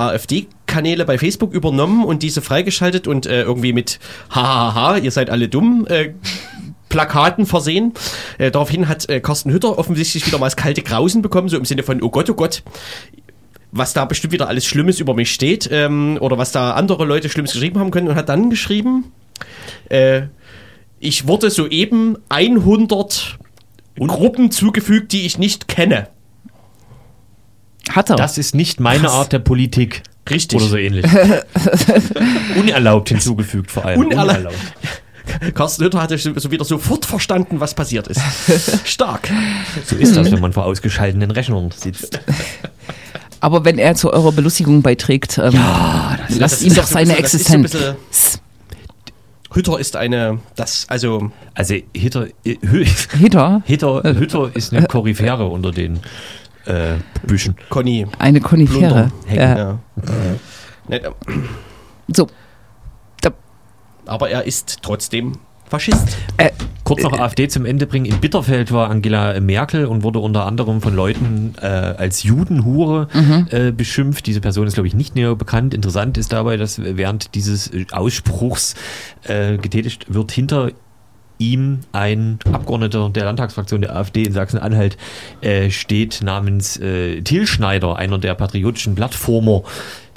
AfD-Kanäle bei Facebook übernommen und diese freigeschaltet und äh, irgendwie mit Hahaha, ihr seid alle dumm. Äh, Plakaten versehen. Äh, daraufhin hat äh, Carsten Hütter offensichtlich wieder mal das kalte Grausen bekommen, so im Sinne von, oh Gott, oh Gott, was da bestimmt wieder alles Schlimmes über mich steht ähm, oder was da andere Leute Schlimmes geschrieben haben können und hat dann geschrieben, äh, ich wurde soeben 100 Gruppen zugefügt, die ich nicht kenne. Hat er. das ist nicht meine Was? Art der Politik. Richtig. Oder so ähnlich. Unerlaubt hinzugefügt vor allem. Unerlaubt. Carsten Hütter hatte so wieder sofort verstanden, was passiert ist. Stark. So ist das, wenn man vor ausgeschalteten Rechnern sitzt. Aber wenn er zu eurer Belustigung beiträgt, ähm, lasst Das ihm ist doch seine ein bisschen- das ist so Existenz. bisschen- Hütter ist eine, das, also, Also Hitter, äh, Hü- Hitter, Hitter, Hütter ist eine Koryphäre unter den äh, Büschen. Conny. eine Konifere. Ja. ja. Ne, äh, So, Aber er ist trotzdem Faschist. äh, Kurz noch AfD zum Ende bringen. In Bitterfeld war Angela Merkel und wurde unter anderem von Leuten äh, als Judenhure äh, beschimpft. Diese Person ist, glaube ich, nicht näher bekannt. Interessant ist dabei, dass während dieses äh, Ausspruchs äh, getätigt wird, hinter ihm ein Abgeordneter der Landtagsfraktion der AfD in Sachsen-Anhalt äh, steht namens äh, Till Schneider, einer der patriotischen Plattformer,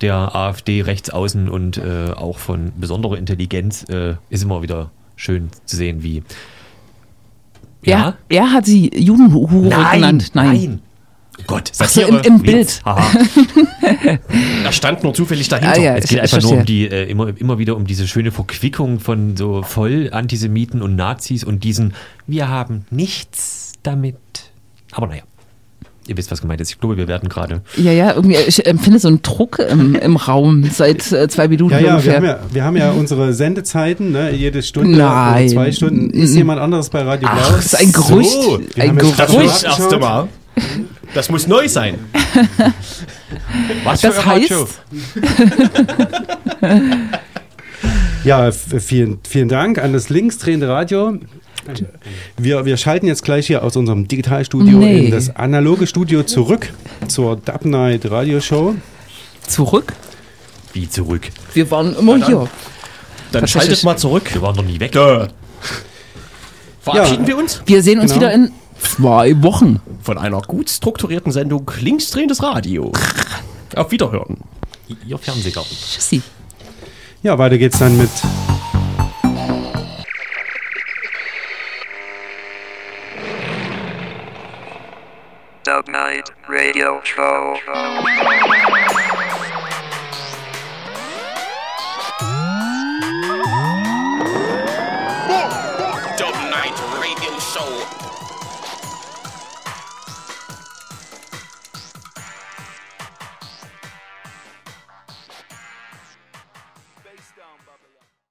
der AfD rechts außen und äh, auch von besonderer Intelligenz äh, ist immer wieder schön zu sehen, wie. Er, er hat sie Judenhure genannt. Nein. Oh Gott, Ach so, Satire, im- im Bild. Er stand nur zufällig dahinter. Ah, ja. Es Ich- geht ich einfach nur verstehe. um die, äh, immer, immer wieder um diese schöne Verquickung von so Voll-Antisemiten und Nazis und diesen, wir haben nichts damit. Aber naja, ihr wisst, was gemeint ist. Ich glaube, wir werden gerade. Ja, ja, irgendwie, ich empfinde so einen Druck im, im Raum seit äh, zwei Minuten Ja, ja, wir ungefähr. haben ja, wir haben ja unsere Sendezeiten, ne? jede Stunde Nein. zwei Stunden. Ist jemand anderes bei Radio Blau? Ach, das ist ein Gerücht. So, wir ein muss das erste Mal. Das muss neu sein. Was Das für ein heißt. Ja, vielen, vielen Dank an das linksdrehende Radio. Wir, wir schalten jetzt gleich hier aus unserem Digitalstudio Nee. in das analoge Studio zurück zur Dub Night Radio Show. zurück. Wie zurück? Wir waren immer hier. Dann schaltet mal zurück. Wir waren noch nie weg. Dö. Verabschieden Ja. wir uns Wir sehen uns Genau. wieder in zwei Wochen. von einer gut strukturierten Sendung Linksdrehendes Radio. Auf Wiederhören. Ihr Fernsehgarten. Tschüssi. Ja, weiter geht's dann mit Dub Night Radio Show.